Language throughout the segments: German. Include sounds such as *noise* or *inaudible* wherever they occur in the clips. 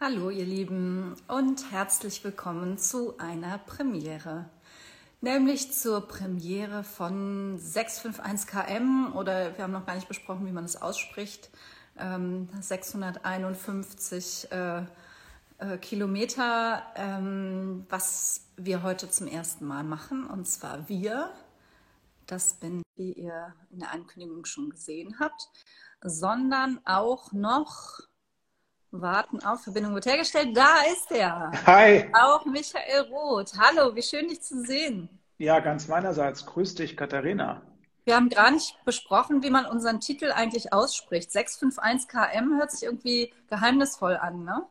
Hallo ihr Lieben und herzlich willkommen zu einer Premiere, nämlich zur Premiere von 651KM oder wir haben noch gar nicht besprochen, wie man es ausspricht, 651 ähm, äh, äh, Kilometer, ähm, was wir heute zum ersten Mal machen. Und zwar wir, das bin, wie ihr in der Ankündigung schon gesehen habt, sondern auch noch Warten auf, Verbindung wird hergestellt. Da ist er. Hi. Auch Michael Roth. Hallo, wie schön dich zu sehen. Ja, ganz meinerseits. Grüß dich, Katharina. Wir haben gar nicht besprochen, wie man unseren Titel eigentlich ausspricht. 651 km hört sich irgendwie geheimnisvoll an, ne?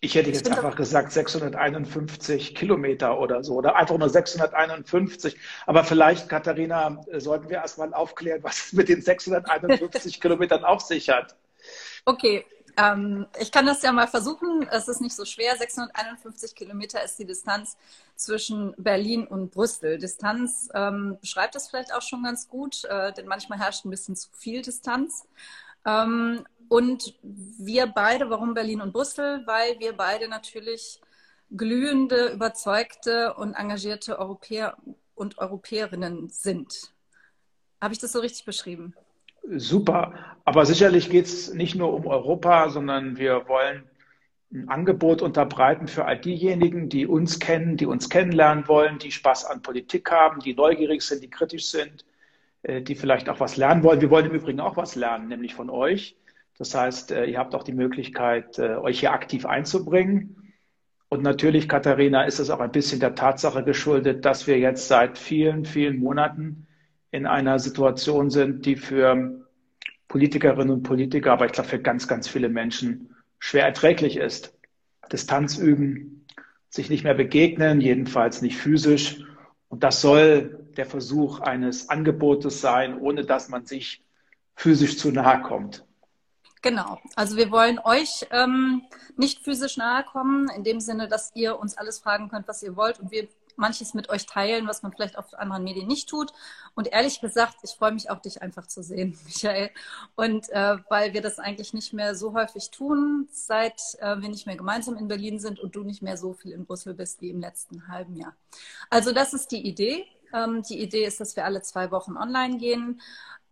Ich hätte jetzt ich einfach gesagt 651 Kilometer oder so oder einfach nur 651. Aber vielleicht, Katharina, sollten wir erstmal aufklären, was es mit den 651 *laughs* Kilometern auf sich hat. Okay, ähm, ich kann das ja mal versuchen. Es ist nicht so schwer. 651 Kilometer ist die Distanz zwischen Berlin und Brüssel. Distanz ähm, beschreibt das vielleicht auch schon ganz gut, äh, denn manchmal herrscht ein bisschen zu viel Distanz. Ähm, und wir beide, warum Berlin und Brüssel? Weil wir beide natürlich glühende, überzeugte und engagierte Europäer und Europäerinnen sind. Habe ich das so richtig beschrieben? Super. Aber sicherlich geht es nicht nur um Europa, sondern wir wollen ein Angebot unterbreiten für all diejenigen, die uns kennen, die uns kennenlernen wollen, die Spaß an Politik haben, die neugierig sind, die kritisch sind, äh, die vielleicht auch was lernen wollen. Wir wollen im Übrigen auch was lernen, nämlich von euch. Das heißt, äh, ihr habt auch die Möglichkeit, äh, euch hier aktiv einzubringen. Und natürlich, Katharina, ist es auch ein bisschen der Tatsache geschuldet, dass wir jetzt seit vielen, vielen Monaten in einer Situation sind, die für Politikerinnen und Politiker, aber ich glaube für ganz, ganz viele Menschen schwer erträglich ist. Distanz üben, sich nicht mehr begegnen, jedenfalls nicht physisch. Und das soll der Versuch eines Angebotes sein, ohne dass man sich physisch zu nahe kommt. Genau. Also wir wollen euch ähm, nicht physisch nahe kommen, in dem Sinne, dass ihr uns alles fragen könnt, was ihr wollt. Und wir manches mit euch teilen, was man vielleicht auf anderen Medien nicht tut. Und ehrlich gesagt, ich freue mich auch, dich einfach zu sehen, *laughs* Michael. Und äh, weil wir das eigentlich nicht mehr so häufig tun, seit äh, wir nicht mehr gemeinsam in Berlin sind und du nicht mehr so viel in Brüssel bist wie im letzten halben Jahr. Also das ist die Idee. Ähm, die Idee ist, dass wir alle zwei Wochen online gehen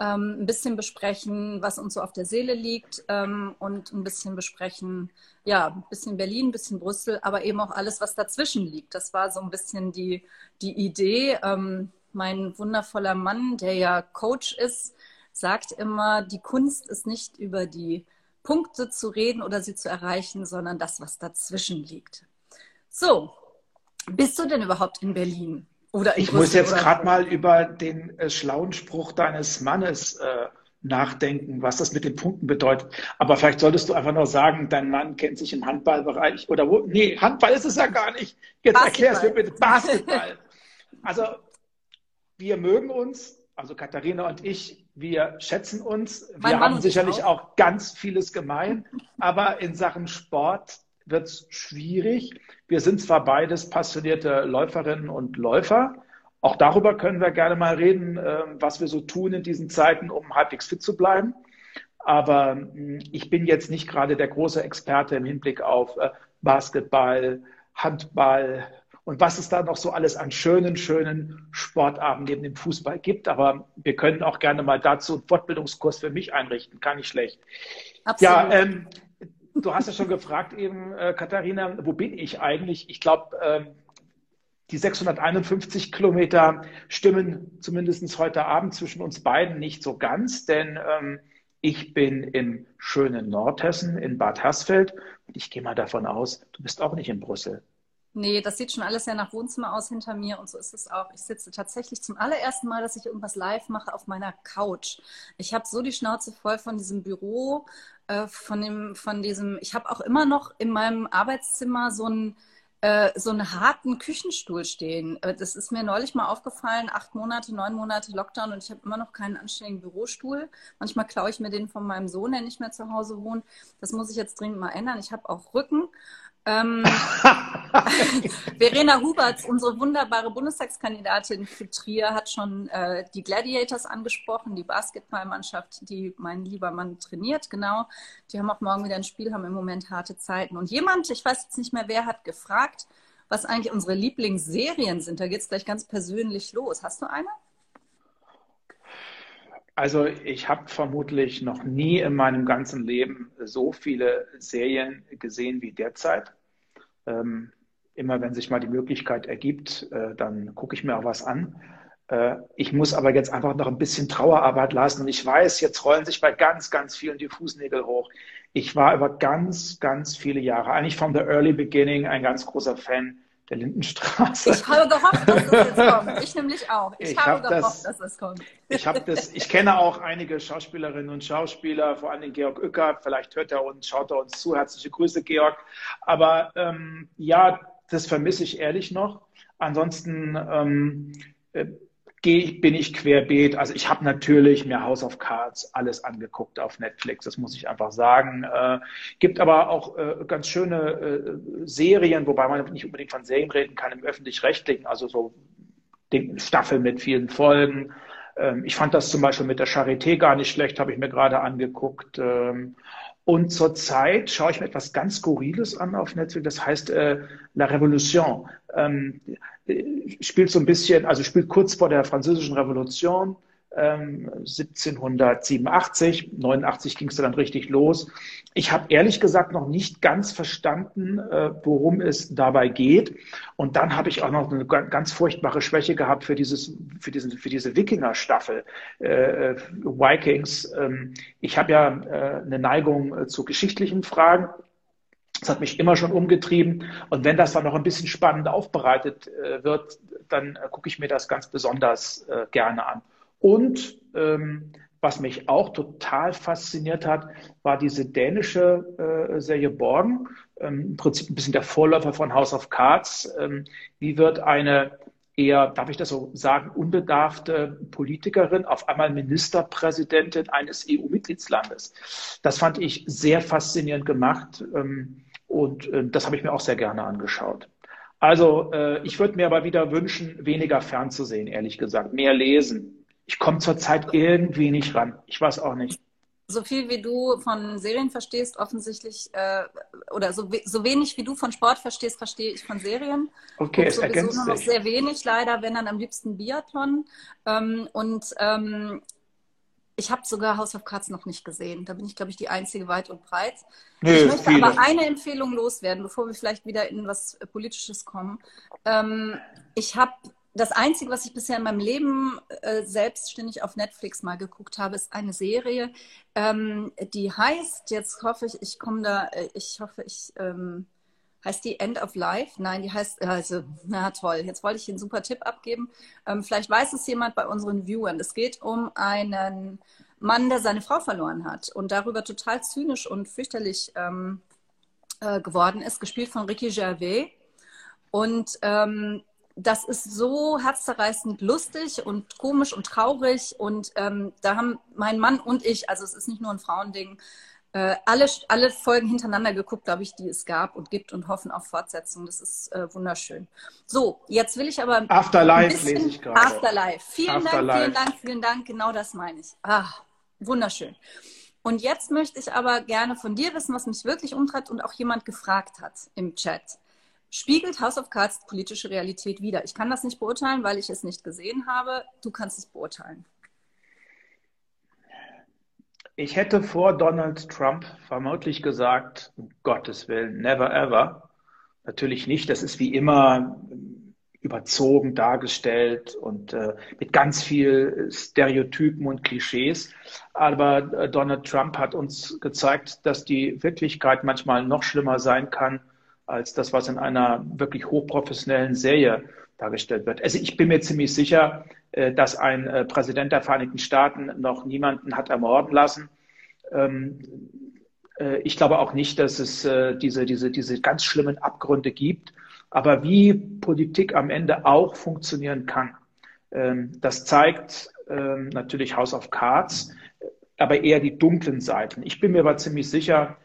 ähm, ein bisschen besprechen, was uns so auf der Seele liegt ähm, und ein bisschen besprechen, ja, ein bisschen Berlin, ein bisschen Brüssel, aber eben auch alles, was dazwischen liegt. Das war so ein bisschen die, die Idee. Ähm, mein wundervoller Mann, der ja Coach ist, sagt immer, die Kunst ist nicht über die Punkte zu reden oder sie zu erreichen, sondern das, was dazwischen liegt. So, bist du denn überhaupt in Berlin? Oder ich muss jetzt gerade mal über den äh, schlauen Spruch deines Mannes äh, nachdenken, was das mit den Punkten bedeutet. Aber vielleicht solltest du einfach nur sagen, dein Mann kennt sich im Handballbereich oder wo? Nee, Handball ist es ja gar nicht. Jetzt erklär es mir bitte. Basketball. Also wir mögen uns, also Katharina und ich, wir schätzen uns. Wir mein haben sicherlich auch. auch ganz vieles gemein, aber in Sachen Sport wird es schwierig. Wir sind zwar beides passionierte Läuferinnen und Läufer. Auch darüber können wir gerne mal reden, ähm, was wir so tun in diesen Zeiten, um halbwegs fit zu bleiben. Aber hm, ich bin jetzt nicht gerade der große Experte im Hinblick auf äh, Basketball, Handball und was es da noch so alles an schönen, schönen Sportarten neben dem Fußball gibt. Aber wir können auch gerne mal dazu einen Fortbildungskurs für mich einrichten. Kann nicht schlecht. Absolut. Ja, ähm, Du hast ja schon gefragt eben, äh, Katharina, wo bin ich eigentlich? Ich glaube, ähm, die 651 Kilometer stimmen zumindest heute Abend zwischen uns beiden nicht so ganz, denn ähm, ich bin im schönen Nordhessen in Bad Hersfeld und ich gehe mal davon aus, du bist auch nicht in Brüssel. Nee, das sieht schon alles sehr nach Wohnzimmer aus hinter mir und so ist es auch. Ich sitze tatsächlich zum allerersten Mal, dass ich irgendwas live mache auf meiner Couch. Ich habe so die Schnauze voll von diesem Büro, äh, von dem, von diesem. Ich habe auch immer noch in meinem Arbeitszimmer so einen äh, so einen harten Küchenstuhl stehen. Äh, das ist mir neulich mal aufgefallen. Acht Monate, neun Monate Lockdown und ich habe immer noch keinen anständigen Bürostuhl. Manchmal klaue ich mir den von meinem Sohn, der nicht mehr zu Hause wohnt. Das muss ich jetzt dringend mal ändern. Ich habe auch Rücken. Ähm, *laughs* Verena Huberts, unsere wunderbare Bundestagskandidatin für Trier, hat schon äh, die Gladiators angesprochen, die Basketballmannschaft, die mein lieber Mann trainiert, genau. Die haben auch morgen wieder ein Spiel, haben im Moment harte Zeiten. Und jemand, ich weiß jetzt nicht mehr wer, hat gefragt, was eigentlich unsere Lieblingsserien sind. Da geht es gleich ganz persönlich los. Hast du eine? Also ich habe vermutlich noch nie in meinem ganzen Leben so viele Serien gesehen wie derzeit. Ähm, immer wenn sich mal die Möglichkeit ergibt, äh, dann gucke ich mir auch was an. Äh, ich muss aber jetzt einfach noch ein bisschen Trauerarbeit leisten. Und ich weiß, jetzt rollen sich bei ganz, ganz vielen die Fußnägel hoch. Ich war über ganz, ganz viele Jahre, eigentlich from the early beginning, ein ganz großer Fan der Lindenstraße. Ich habe gehofft, dass das jetzt kommt. Ich nämlich auch. Ich, ich habe hab gehofft, das, dass das kommt. Ich das, ich kenne auch einige Schauspielerinnen und Schauspieler, vor allem Georg Uecker. Vielleicht hört er uns, schaut er uns zu. Herzliche Grüße, Georg. Aber ähm, ja, das vermisse ich ehrlich noch. Ansonsten ähm, äh, gehe, bin ich querbeet. Also ich habe natürlich mir House of Cards alles angeguckt auf Netflix, das muss ich einfach sagen. Äh, gibt aber auch äh, ganz schöne äh, Serien, wobei man nicht unbedingt von Serien reden kann im öffentlich-rechtlichen, also so Staffeln mit vielen Folgen. Ähm, ich fand das zum Beispiel mit der Charité gar nicht schlecht, habe ich mir gerade angeguckt. Ähm, und zurzeit schaue ich mir etwas ganz Skurriles an auf Netflix, das heißt äh, La Révolution. Ähm, spielt so ein bisschen, also spielt kurz vor der Französischen Revolution, ähm, 1787, 89 ging es dann richtig los. Ich habe ehrlich gesagt noch nicht ganz verstanden, äh, worum es dabei geht. Und dann habe ich auch noch eine ganz furchtbare Schwäche gehabt für dieses, für diesen, für diese Wikinger-Staffel äh, Vikings. Ähm, ich habe ja äh, eine Neigung äh, zu geschichtlichen Fragen. Das hat mich immer schon umgetrieben. Und wenn das dann noch ein bisschen spannend aufbereitet wird, dann gucke ich mir das ganz besonders gerne an. Und ähm, was mich auch total fasziniert hat, war diese dänische äh, Serie Borgen, ähm, im Prinzip ein bisschen der Vorläufer von House of Cards. Ähm, wie wird eine eher, darf ich das so sagen, unbedarfte Politikerin auf einmal Ministerpräsidentin eines EU-Mitgliedslandes? Das fand ich sehr faszinierend gemacht. Ähm, und äh, das habe ich mir auch sehr gerne angeschaut. Also äh, ich würde mir aber wieder wünschen, weniger fernzusehen, ehrlich gesagt, mehr lesen. Ich komme zurzeit irgendwie nicht ran. Ich weiß auch nicht. So viel wie du von Serien verstehst, offensichtlich, äh, oder so, so wenig wie du von Sport verstehst, verstehe ich von Serien. Okay, es ergänzt nur noch sich. sehr wenig, leider, wenn dann am liebsten Biathlon. Ähm, und ähm, ich habe sogar House of Cards noch nicht gesehen. Da bin ich, glaube ich, die einzige weit und breit. Nee, ich möchte viele. aber eine Empfehlung loswerden, bevor wir vielleicht wieder in was Politisches kommen. Ähm, ich habe das Einzige, was ich bisher in meinem Leben äh, selbstständig auf Netflix mal geguckt habe, ist eine Serie, ähm, die heißt, jetzt hoffe ich, ich komme da, äh, ich hoffe, ich ähm, Heißt die End of Life? Nein, die heißt, also, na toll, jetzt wollte ich einen super Tipp abgeben. Ähm, vielleicht weiß es jemand bei unseren Viewern. Es geht um einen Mann, der seine Frau verloren hat und darüber total zynisch und fürchterlich ähm, äh, geworden ist, gespielt von Ricky Gervais. Und ähm, das ist so herzzerreißend lustig und komisch und traurig. Und ähm, da haben mein Mann und ich, also es ist nicht nur ein Frauending, äh, alle, alle Folgen hintereinander geguckt, glaube ich, die es gab und gibt und hoffen auf Fortsetzung. Das ist äh, wunderschön. So, jetzt will ich aber. Afterlife lese ich gerade. Afterlife. Vielen Afterlife. Dank, vielen Dank, vielen Dank. Genau das meine ich. Ah, wunderschön. Und jetzt möchte ich aber gerne von dir wissen, was mich wirklich umtreibt und auch jemand gefragt hat im Chat. Spiegelt House of Cards politische Realität wider? Ich kann das nicht beurteilen, weil ich es nicht gesehen habe. Du kannst es beurteilen. Ich hätte vor Donald Trump vermutlich gesagt, um Gottes Willen, never ever. Natürlich nicht. Das ist wie immer überzogen dargestellt und äh, mit ganz viel Stereotypen und Klischees. Aber äh, Donald Trump hat uns gezeigt, dass die Wirklichkeit manchmal noch schlimmer sein kann als das, was in einer wirklich hochprofessionellen Serie dargestellt wird. Also ich bin mir ziemlich sicher, äh, dass ein äh, Präsident der Vereinigten Staaten noch niemanden hat ermorden lassen. Ähm, äh, ich glaube auch nicht, dass es diese, diese, diese ganz schlimmen Abgründe gibt. Aber wie Politik am Ende auch funktionieren kann, ähm, das zeigt ähm, natürlich House of Cards, aber eher die dunklen Seiten. Ich bin mir aber ziemlich sicher,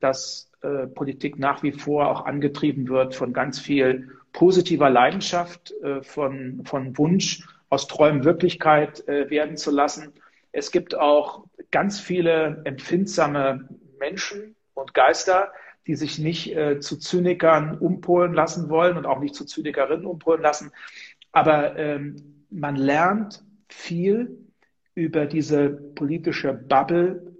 dass äh, Politik nach wie vor auch angetrieben wird von ganz viel positiver Leidenschaft, äh, von, von Wunsch, aus Träumen Wirklichkeit äh, werden zu lassen. Es gibt auch ganz viele empfindsame Menschen und Geister, die sich nicht äh, zu Zynikern umpolen lassen wollen und auch nicht zu Zynikerinnen umpolen lassen. Aber ähm, man lernt viel über diese politische Bubble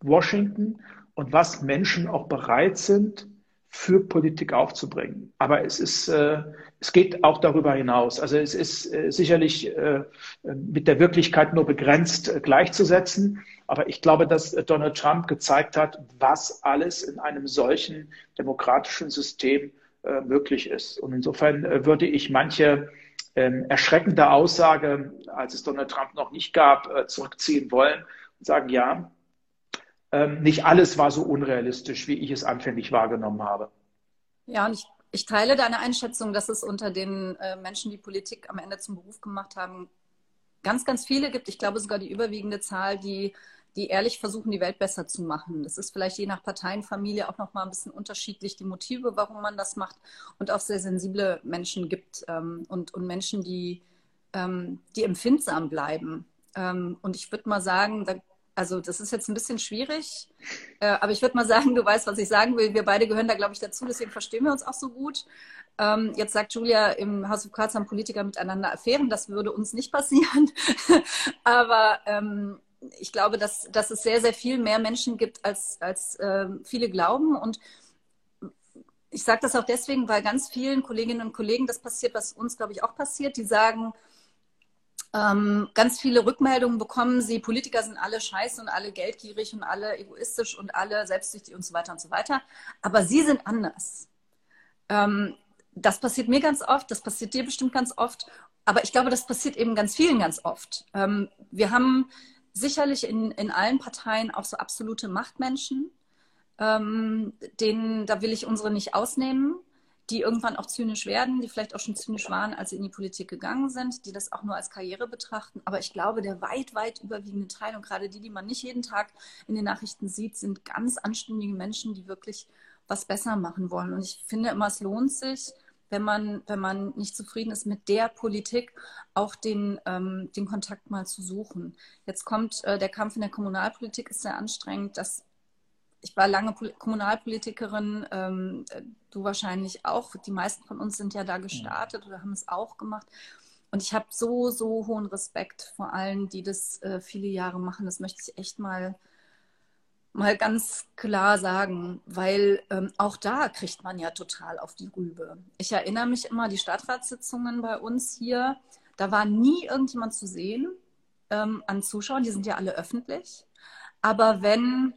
Washington und was Menschen auch bereit sind, für Politik aufzubringen. Aber es ist, äh, es geht auch darüber hinaus. Also es ist äh, sicherlich äh, mit der Wirklichkeit nur begrenzt äh, gleichzusetzen. Aber ich glaube, dass Donald Trump gezeigt hat, was alles in einem solchen demokratischen System äh, möglich ist. Und insofern äh, würde ich manche ähm, erschreckende Aussage, als es Donald Trump noch nicht gab, zurückziehen wollen und sagen, ja, ähm, nicht alles war so unrealistisch, wie ich es anfänglich wahrgenommen habe. Ja, und ich, ich teile deine Einschätzung, dass es unter den äh, Menschen, die Politik am Ende zum Beruf gemacht haben, ganz, ganz viele gibt. Ich glaube sogar die überwiegende Zahl, die, die ehrlich versuchen, die Welt besser zu machen. Das ist vielleicht je nach Parteienfamilie auch nochmal ein bisschen unterschiedlich, die Motive, warum man das macht. Und auch sehr sensible Menschen gibt ähm, und, und Menschen, die, ähm, die empfindsam bleiben. Ähm, und ich würde mal sagen, da also das ist jetzt ein bisschen schwierig, äh, aber ich würde mal sagen, du weißt, was ich sagen will. Wir beide gehören da, glaube ich, dazu, deswegen verstehen wir uns auch so gut. Ähm, jetzt sagt Julia, im House of Cards haben Politiker miteinander Affären. Das würde uns nicht passieren. *laughs* aber ähm, ich glaube, dass, dass es sehr, sehr viel mehr Menschen gibt, als, als äh, viele glauben. Und ich sage das auch deswegen, weil ganz vielen Kolleginnen und Kollegen das passiert, was uns, glaube ich, auch passiert. Die sagen, ähm, ganz viele Rückmeldungen bekommen sie, Politiker sind alle scheiße und alle geldgierig und alle egoistisch und alle selbstsüchtig und so weiter und so weiter. Aber sie sind anders. Ähm, das passiert mir ganz oft, das passiert dir bestimmt ganz oft. Aber ich glaube, das passiert eben ganz vielen ganz oft. Ähm, wir haben sicherlich in, in allen Parteien auch so absolute Machtmenschen. Ähm, denen, da will ich unsere nicht ausnehmen die irgendwann auch zynisch werden, die vielleicht auch schon zynisch waren, als sie in die Politik gegangen sind, die das auch nur als Karriere betrachten. Aber ich glaube, der weit, weit überwiegende Teil und gerade die, die man nicht jeden Tag in den Nachrichten sieht, sind ganz anständige Menschen, die wirklich was besser machen wollen. Und ich finde immer, es lohnt sich, wenn man, wenn man nicht zufrieden ist mit der Politik, auch den, ähm, den Kontakt mal zu suchen. Jetzt kommt äh, der Kampf in der Kommunalpolitik, ist sehr anstrengend. Das ich war lange Kommunalpolitikerin, ähm, du wahrscheinlich auch. Die meisten von uns sind ja da gestartet oder haben es auch gemacht. Und ich habe so, so hohen Respekt vor allen, die das äh, viele Jahre machen. Das möchte ich echt mal, mal ganz klar sagen, weil ähm, auch da kriegt man ja total auf die Rübe. Ich erinnere mich immer, die Stadtratssitzungen bei uns hier, da war nie irgendjemand zu sehen ähm, an Zuschauern, die sind ja alle öffentlich. Aber wenn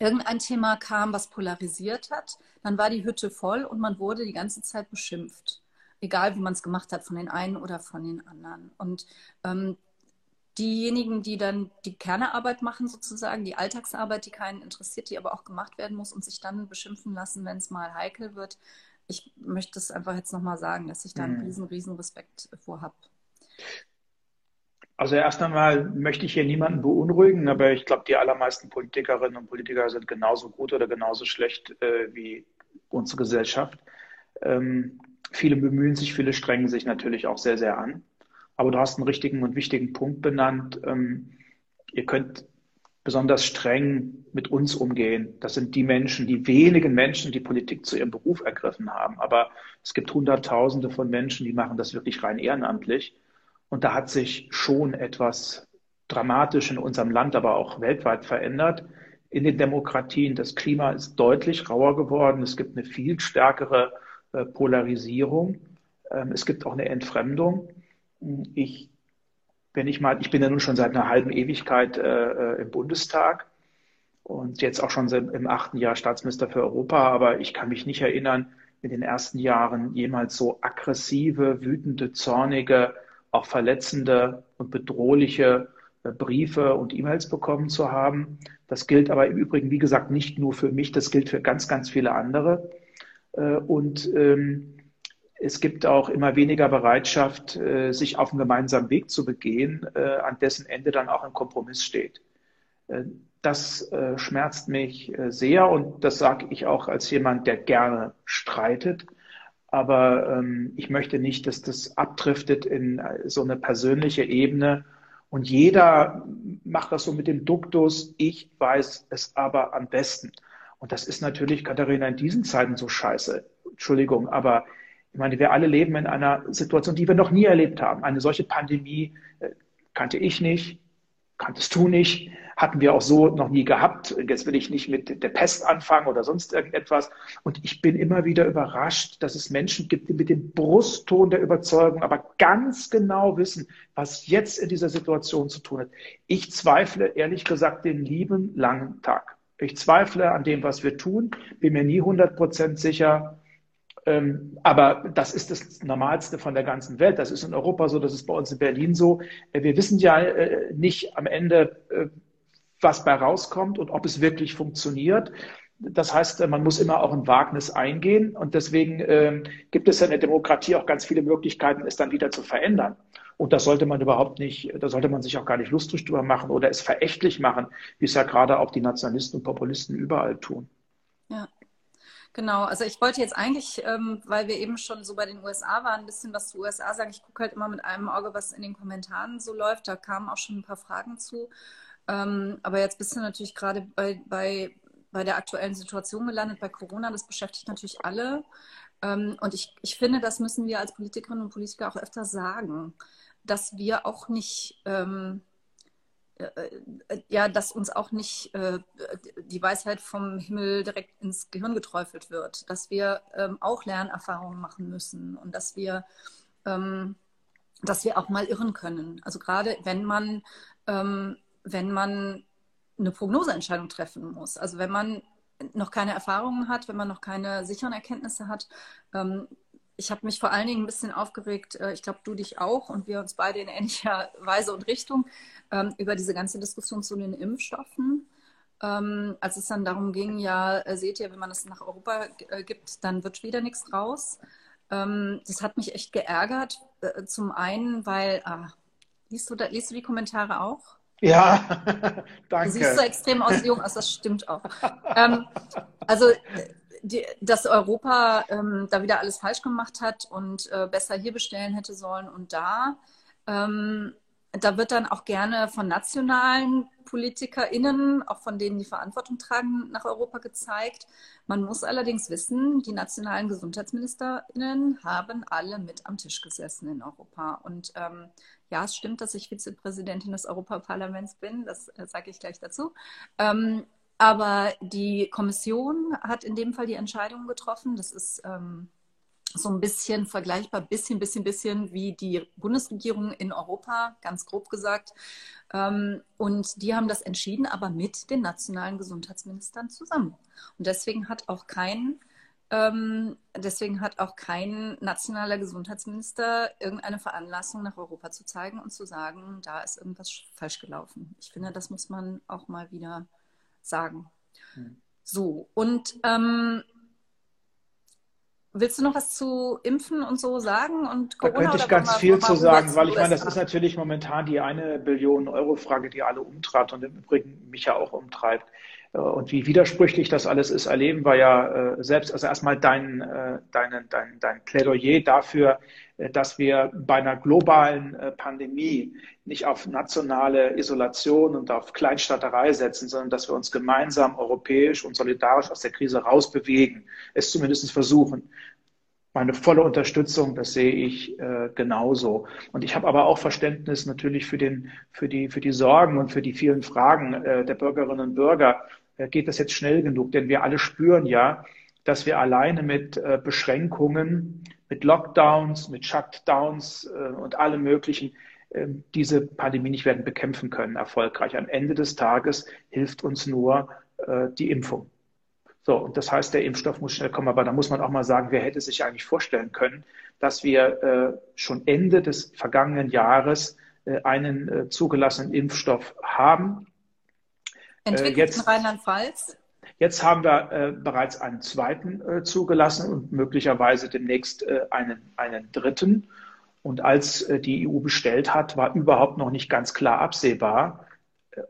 irgendein Thema kam, was polarisiert hat, dann war die Hütte voll und man wurde die ganze Zeit beschimpft. Egal, wie man es gemacht hat, von den einen oder von den anderen. Und ähm, diejenigen, die dann die Kernearbeit machen, sozusagen, die Alltagsarbeit, die keinen interessiert, die aber auch gemacht werden muss und sich dann beschimpfen lassen, wenn es mal heikel wird. Ich möchte es einfach jetzt nochmal sagen, dass ich da einen mhm. riesen, riesen Respekt vor habe. Also erst einmal möchte ich hier niemanden beunruhigen, aber ich glaube, die allermeisten Politikerinnen und Politiker sind genauso gut oder genauso schlecht äh, wie unsere Gesellschaft. Ähm, viele bemühen sich, viele strengen sich natürlich auch sehr, sehr an. Aber du hast einen richtigen und wichtigen Punkt benannt. Ähm, ihr könnt besonders streng mit uns umgehen. Das sind die Menschen, die wenigen Menschen, die Politik zu ihrem Beruf ergriffen haben. Aber es gibt Hunderttausende von Menschen, die machen das wirklich rein ehrenamtlich. Und da hat sich schon etwas dramatisch in unserem Land, aber auch weltweit verändert. In den Demokratien, das Klima ist deutlich rauer geworden. Es gibt eine viel stärkere äh, Polarisierung. Ähm, es gibt auch eine Entfremdung. Ich, wenn ich mal, ich bin ja nun schon seit einer halben Ewigkeit äh, äh im Bundestag und jetzt auch schon im achten Jahr Staatsminister für Europa, aber ich kann mich nicht erinnern, in den ersten Jahren jemals so aggressive, wütende, zornige, auch verletzende und bedrohliche äh, Briefe und E-Mails bekommen zu haben. Das gilt aber im Übrigen, wie gesagt, nicht nur für mich, das gilt für ganz, ganz viele andere. Äh, und ähm, es gibt auch immer weniger Bereitschaft, äh, sich auf einen gemeinsamen Weg zu begehen, an dessen Ende dann auch ein Kompromiss steht. Das schmerzt mich sehr und das sage ich auch als jemand, der gerne streitet. Aber ähm, ich möchte nicht, dass das abdriftet in äh, so eine persönliche Ebene. Und jeder macht das so mit dem Duktus, ich weiß es aber am besten. Und das ist natürlich, Katharina, in diesen Zeiten so scheiße. Entschuldigung, aber ich meine, wir alle leben in einer Situation, die wir noch nie erlebt haben. Eine solche Pandemie äh, kannte ich nicht, kanntest du nicht, hatten wir auch so noch nie gehabt. Jetzt will ich nicht mit der Pest anfangen oder sonst irgendetwas. Und ich bin immer wieder überrascht, dass es Menschen gibt, die mit dem Brustton der Überzeugung aber ganz genau wissen, was jetzt in dieser Situation zu tun hat. Ich zweifle ehrlich gesagt den lieben langen Tag. Ich zweifle an dem, was wir tun, bin mir nie 100 Prozent sicher, ähm, aber das ist das Normalste von der ganzen Welt. Das ist in Europa so, das ist bei uns in Berlin so. Äh, wir wissen ja äh, nicht am Ende, äh, was bei rauskommt und ob es wirklich funktioniert. Das heißt, man muss immer auch ein Wagnis eingehen und deswegen ähm, gibt es ja in der Demokratie auch ganz viele Möglichkeiten, es dann wieder zu verändern. Und das sollte man überhaupt nicht, da sollte man sich auch gar nicht lustig drüber machen oder es verächtlich machen, wie es ja gerade auch die Nationalisten und Populisten überall tun. Ja. Genau, also ich wollte jetzt eigentlich, ähm, weil wir eben schon so bei den USA waren, ein bisschen was zu USA sagen. Ich gucke halt immer mit einem Auge, was in den Kommentaren so läuft. Da kamen auch schon ein paar Fragen zu. Ähm, aber jetzt bist du natürlich gerade bei, bei, bei der aktuellen Situation gelandet, bei Corona. Das beschäftigt natürlich alle. Ähm, und ich, ich finde, das müssen wir als Politikerinnen und Politiker auch öfter sagen, dass wir auch nicht ähm, äh, äh, ja, dass uns auch nicht äh, die Weisheit vom Himmel direkt ins Gehirn geträufelt wird, dass wir ähm, auch Lernerfahrungen machen müssen und dass wir, ähm, dass wir auch mal irren können. Also gerade wenn man, ähm, wenn man eine Prognoseentscheidung treffen muss, also wenn man noch keine Erfahrungen hat, wenn man noch keine sicheren Erkenntnisse hat, ähm, ich habe mich vor allen Dingen ein bisschen aufgeregt, äh, ich glaube, du dich auch und wir uns beide in ähnlicher *laughs* Weise und Richtung, ähm, über diese ganze Diskussion zu den Impfstoffen. Ähm, als es dann darum ging, ja, äh, seht ihr, wenn man das nach Europa äh, gibt, dann wird wieder nichts raus. Das hat mich echt geärgert. zum einen, weil, ah, liest, du da, liest du die Kommentare auch? Ja, danke. *laughs* Du siehst so extrem aus, jung aus, das stimmt auch. ähm, also die, dass Europa ähm, da wieder alles falsch gemacht hat und äh, besser hier bestellen hätte sollen und da. Ähm, da wird dann auch gerne von nationalen PolitikerInnen, auch von denen die Verantwortung tragen, nach Europa gezeigt. Man muss allerdings wissen, die nationalen GesundheitsministerInnen haben alle mit am Tisch gesessen in Europa. Und ähm, ja, es stimmt, dass ich Vizepräsidentin des Europaparlaments bin, das äh, sage ich gleich dazu. Ähm, aber die Kommission hat in dem Fall die Entscheidung getroffen. Das ist ähm, so ein bisschen vergleichbar, bisschen, bisschen, bisschen wie die Bundesregierung in Europa, ganz grob gesagt. Ähm, und die haben das entschieden, aber mit den nationalen Gesundheitsministern zusammen. Und deswegen hat auch kein ähm, deswegen hat auch kein nationaler Gesundheitsminister irgendeine Veranlassung nach Europa zu zeigen und zu sagen, da ist irgendwas falsch gelaufen. Ich finde, das muss man auch mal wieder sagen. Hm. So, und ähm, willst du noch was zu Impfen und so sagen? Und Corona, da könnte ich ganz viel zu sagen, weil ich meine, das ist natürlich momentan die eine Billion Euro Frage, die alle umtreibt und im Übrigen mich ja auch umtreibt. Äh, und wie widersprüchlich das alles ist, erleben wir ja äh, selbst. Also erstmal dein, äh, dein, dein, dein Plädoyer dafür, dass wir bei einer globalen Pandemie nicht auf nationale Isolation und auf Kleinstaaterei setzen, sondern dass wir uns gemeinsam europäisch und solidarisch aus der Krise rausbewegen, es zumindest versuchen meine volle Unterstützung, das sehe ich äh, genauso. Und ich habe aber auch Verständnis natürlich für, den, für, die, für die Sorgen und für die vielen Fragen äh, der Bürgerinnen und Bürger. Äh, geht das jetzt schnell genug? Denn wir alle spüren ja, dass wir alleine mit äh, Beschränkungen, mit Lockdowns, mit Shutdowns äh, und allem Möglichen äh, diese Pandemie nicht werden bekämpfen können, erfolgreich. Am Ende des Tages hilft uns nur äh, die Impfung. So, und das heißt, der Impfstoff muss schnell kommen. Aber da muss man auch mal sagen, wer hätte sich eigentlich vorstellen können, dass wir äh, schon Ende des vergangenen Jahres äh, einen zugelassenen Impfstoff haben. Entwickelt in Rheinland-Pfalz? Jetzt haben wir äh, bereits einen zweiten äh, zugelassen und möglicherweise demnächst äh, einen, einen dritten. Und als die EU bestellt hat, war überhaupt noch nicht ganz klar absehbar,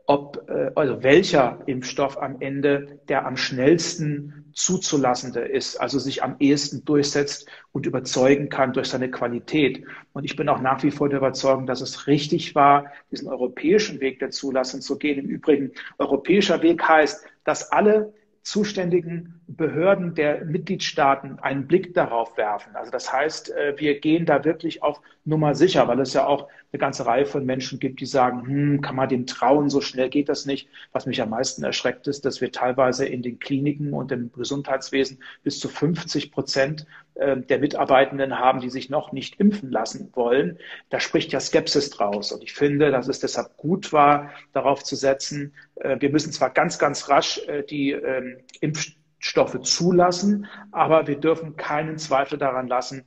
ob, äh, also welcher Impfstoff am Ende der am schnellsten zuzulassende ist, also sich am ehesten durchsetzt und überzeugen kann durch seine Qualität. Und ich bin auch nach wie vor der Überzeugung, dass es richtig war, diesen europäischen Weg der Zulassung zu gehen. Im Übrigen, europäischer Weg heißt, dass alle zuständigen Behörden der Mitgliedstaaten einen Blick darauf werfen. Also das heißt, äh, wir gehen da wirklich auf Nummer sicher, weil es ja auch eine ganze Reihe von Menschen gibt, die sagen, hm, kann man dem trauen, so schnell geht das nicht. Was mich am meisten erschreckt ist, dass wir teilweise in den Kliniken und im Gesundheitswesen bis zu 50 Prozent äh, der Mitarbeitenden haben, die sich noch nicht impfen lassen wollen. Da spricht ja Skepsis draus. Und ich finde, dass es deshalb gut war, darauf zu setzen, äh, wir müssen zwar ganz, ganz rasch äh, die ähm, Impfstoffe zulassen, aber wir dürfen keinen Zweifel daran lassen,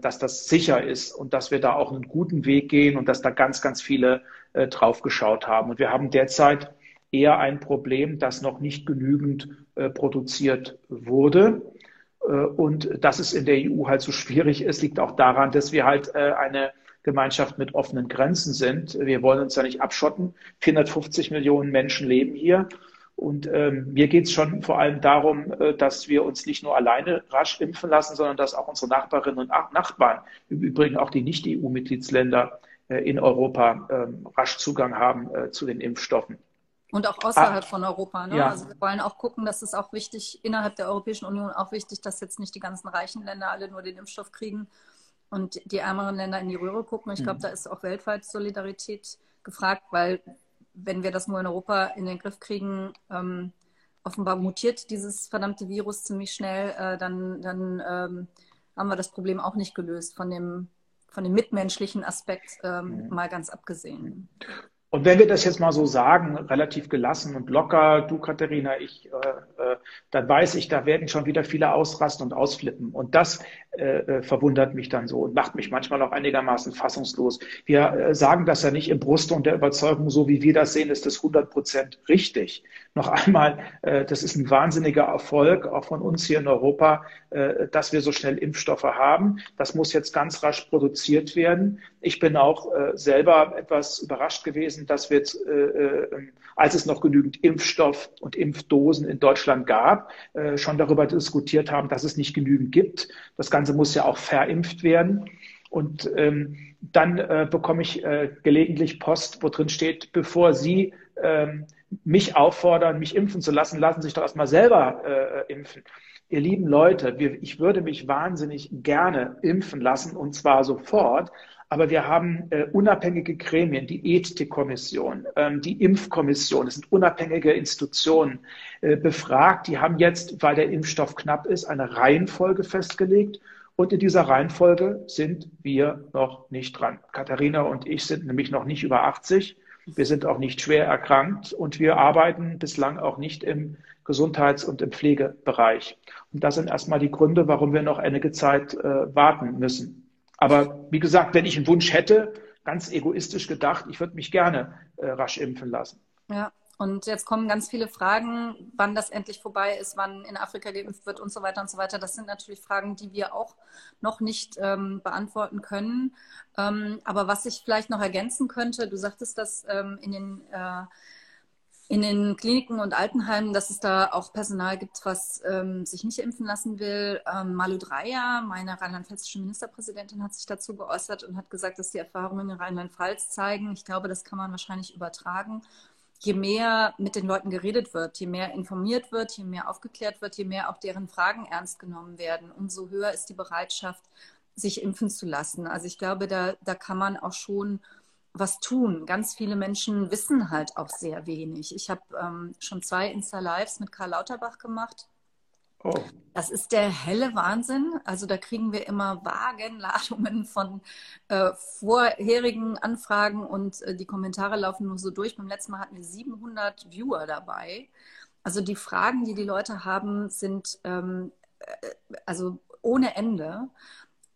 dass das sicher ist und dass wir da auch einen guten Weg gehen und dass da ganz, ganz viele äh, drauf geschaut haben. Und wir haben derzeit eher ein Problem, dass noch nicht genügend äh, produziert wurde. Äh, und dass es in der EU halt so *laughs* schwierig ist, liegt auch daran, dass wir halt äh, eine Gemeinschaft mit offenen Grenzen sind. Wir wollen uns ja nicht abschotten. 450 Millionen Menschen leben hier. Und ähm, mir geht es schon vor allem darum, äh, dass wir uns nicht nur alleine rasch impfen lassen, sondern dass auch unsere Nachbarinnen und Nachbarn, im Übrigen auch die Nicht-EU-Mitgliedsländer äh, in Europa, äh, rasch Zugang haben äh, zu den Impfstoffen. Und auch außerhalb ah, von Europa. Ne? Ja. Also wir wollen auch gucken, dass es auch wichtig, innerhalb der Europäischen Union auch wichtig, dass jetzt nicht die ganzen reichen Länder alle nur den Impfstoff kriegen und die ärmeren Länder in die Röhre gucken. Ich glaube, mhm. da ist auch weltweit Solidarität gefragt, weil wenn wir das nur in Europa in den Griff kriegen, ähm, offenbar mutiert dieses verdammte Virus ziemlich schnell, äh, dann, dann ähm, haben wir das Problem auch nicht gelöst, von dem, von dem mitmenschlichen Aspekt ähm, mhm. mal ganz abgesehen. Und wenn wir das jetzt mal so sagen, relativ gelassen und locker, du Katharina, ich, äh, äh, dann weiß ich, da werden schon wieder viele ausrasten und ausflippen. Und das äh, äh, verwundert mich dann so und macht mich manchmal auch einigermaßen fassungslos. Wir äh, sagen das ja nicht im Brust und der Überzeugung, so wie wir das sehen, ist das 100 Prozent richtig. Noch einmal, äh, das ist ein wahnsinniger Erfolg, auch von uns hier in Europa, dass wir so schnell Impfstoffe haben. Das muss jetzt ganz rasch produziert werden. Ich bin auch selber etwas überrascht gewesen, dass wir, jetzt, als es noch genügend Impfstoff und Impfdosen in Deutschland gab, schon darüber diskutiert haben, dass es nicht genügend gibt. Das Ganze muss ja auch verimpft werden. Und ähm, dann äh, bekomme ich äh, gelegentlich Post, wo drin steht, bevor Sie ähm, mich auffordern, mich impfen zu lassen, lassen Sie sich doch erstmal selber äh, impfen. Ihr lieben Leute, wir, ich würde mich wahnsinnig gerne impfen lassen und zwar sofort. Aber wir haben äh, unabhängige Gremien, die Ethikkommission, ähm, die Impfkommission, das sind unabhängige Institutionen äh, befragt. Die haben jetzt, weil der Impfstoff knapp ist, eine Reihenfolge festgelegt. Und in dieser Reihenfolge sind wir noch nicht dran. Katharina und ich sind nämlich noch nicht über 80. Wir sind auch nicht schwer erkrankt und wir arbeiten bislang auch nicht im Gesundheits- und im Pflegebereich. Und das sind erstmal die Gründe, warum wir noch einige Zeit äh, warten müssen. Aber wie gesagt, wenn ich einen Wunsch hätte, ganz egoistisch gedacht, ich würde mich gerne äh, rasch impfen lassen. Ja, und jetzt kommen ganz viele Fragen, wann das endlich vorbei ist, wann in Afrika geimpft wird und so weiter und so weiter. Das sind natürlich Fragen, die wir auch noch nicht ähm, beantworten können. Ähm, aber was ich vielleicht noch ergänzen könnte, du sagtest, dass ähm, in den äh, in den Kliniken und Altenheimen, dass es da auch Personal gibt, was ähm, sich nicht impfen lassen will. Ähm, Malu Dreyer, meine rheinland-pfälzische Ministerpräsidentin, hat sich dazu geäußert und hat gesagt, dass die Erfahrungen in Rheinland-Pfalz zeigen. Ich glaube, das kann man wahrscheinlich übertragen. Je mehr mit den Leuten geredet wird, je mehr informiert wird, je mehr aufgeklärt wird, je mehr auch deren Fragen ernst genommen werden, umso höher ist die Bereitschaft, sich impfen zu lassen. Also ich glaube, da, da kann man auch schon was tun. Ganz viele Menschen wissen halt auch sehr wenig. Ich habe ähm, schon zwei Insta-Lives mit Karl Lauterbach gemacht. Oh. Das ist der helle Wahnsinn. Also da kriegen wir immer Wagenladungen von äh, vorherigen Anfragen und äh, die Kommentare laufen nur so durch. Beim letzten Mal hatten wir 700 Viewer dabei. Also die Fragen, die die Leute haben, sind ähm, äh, also ohne Ende.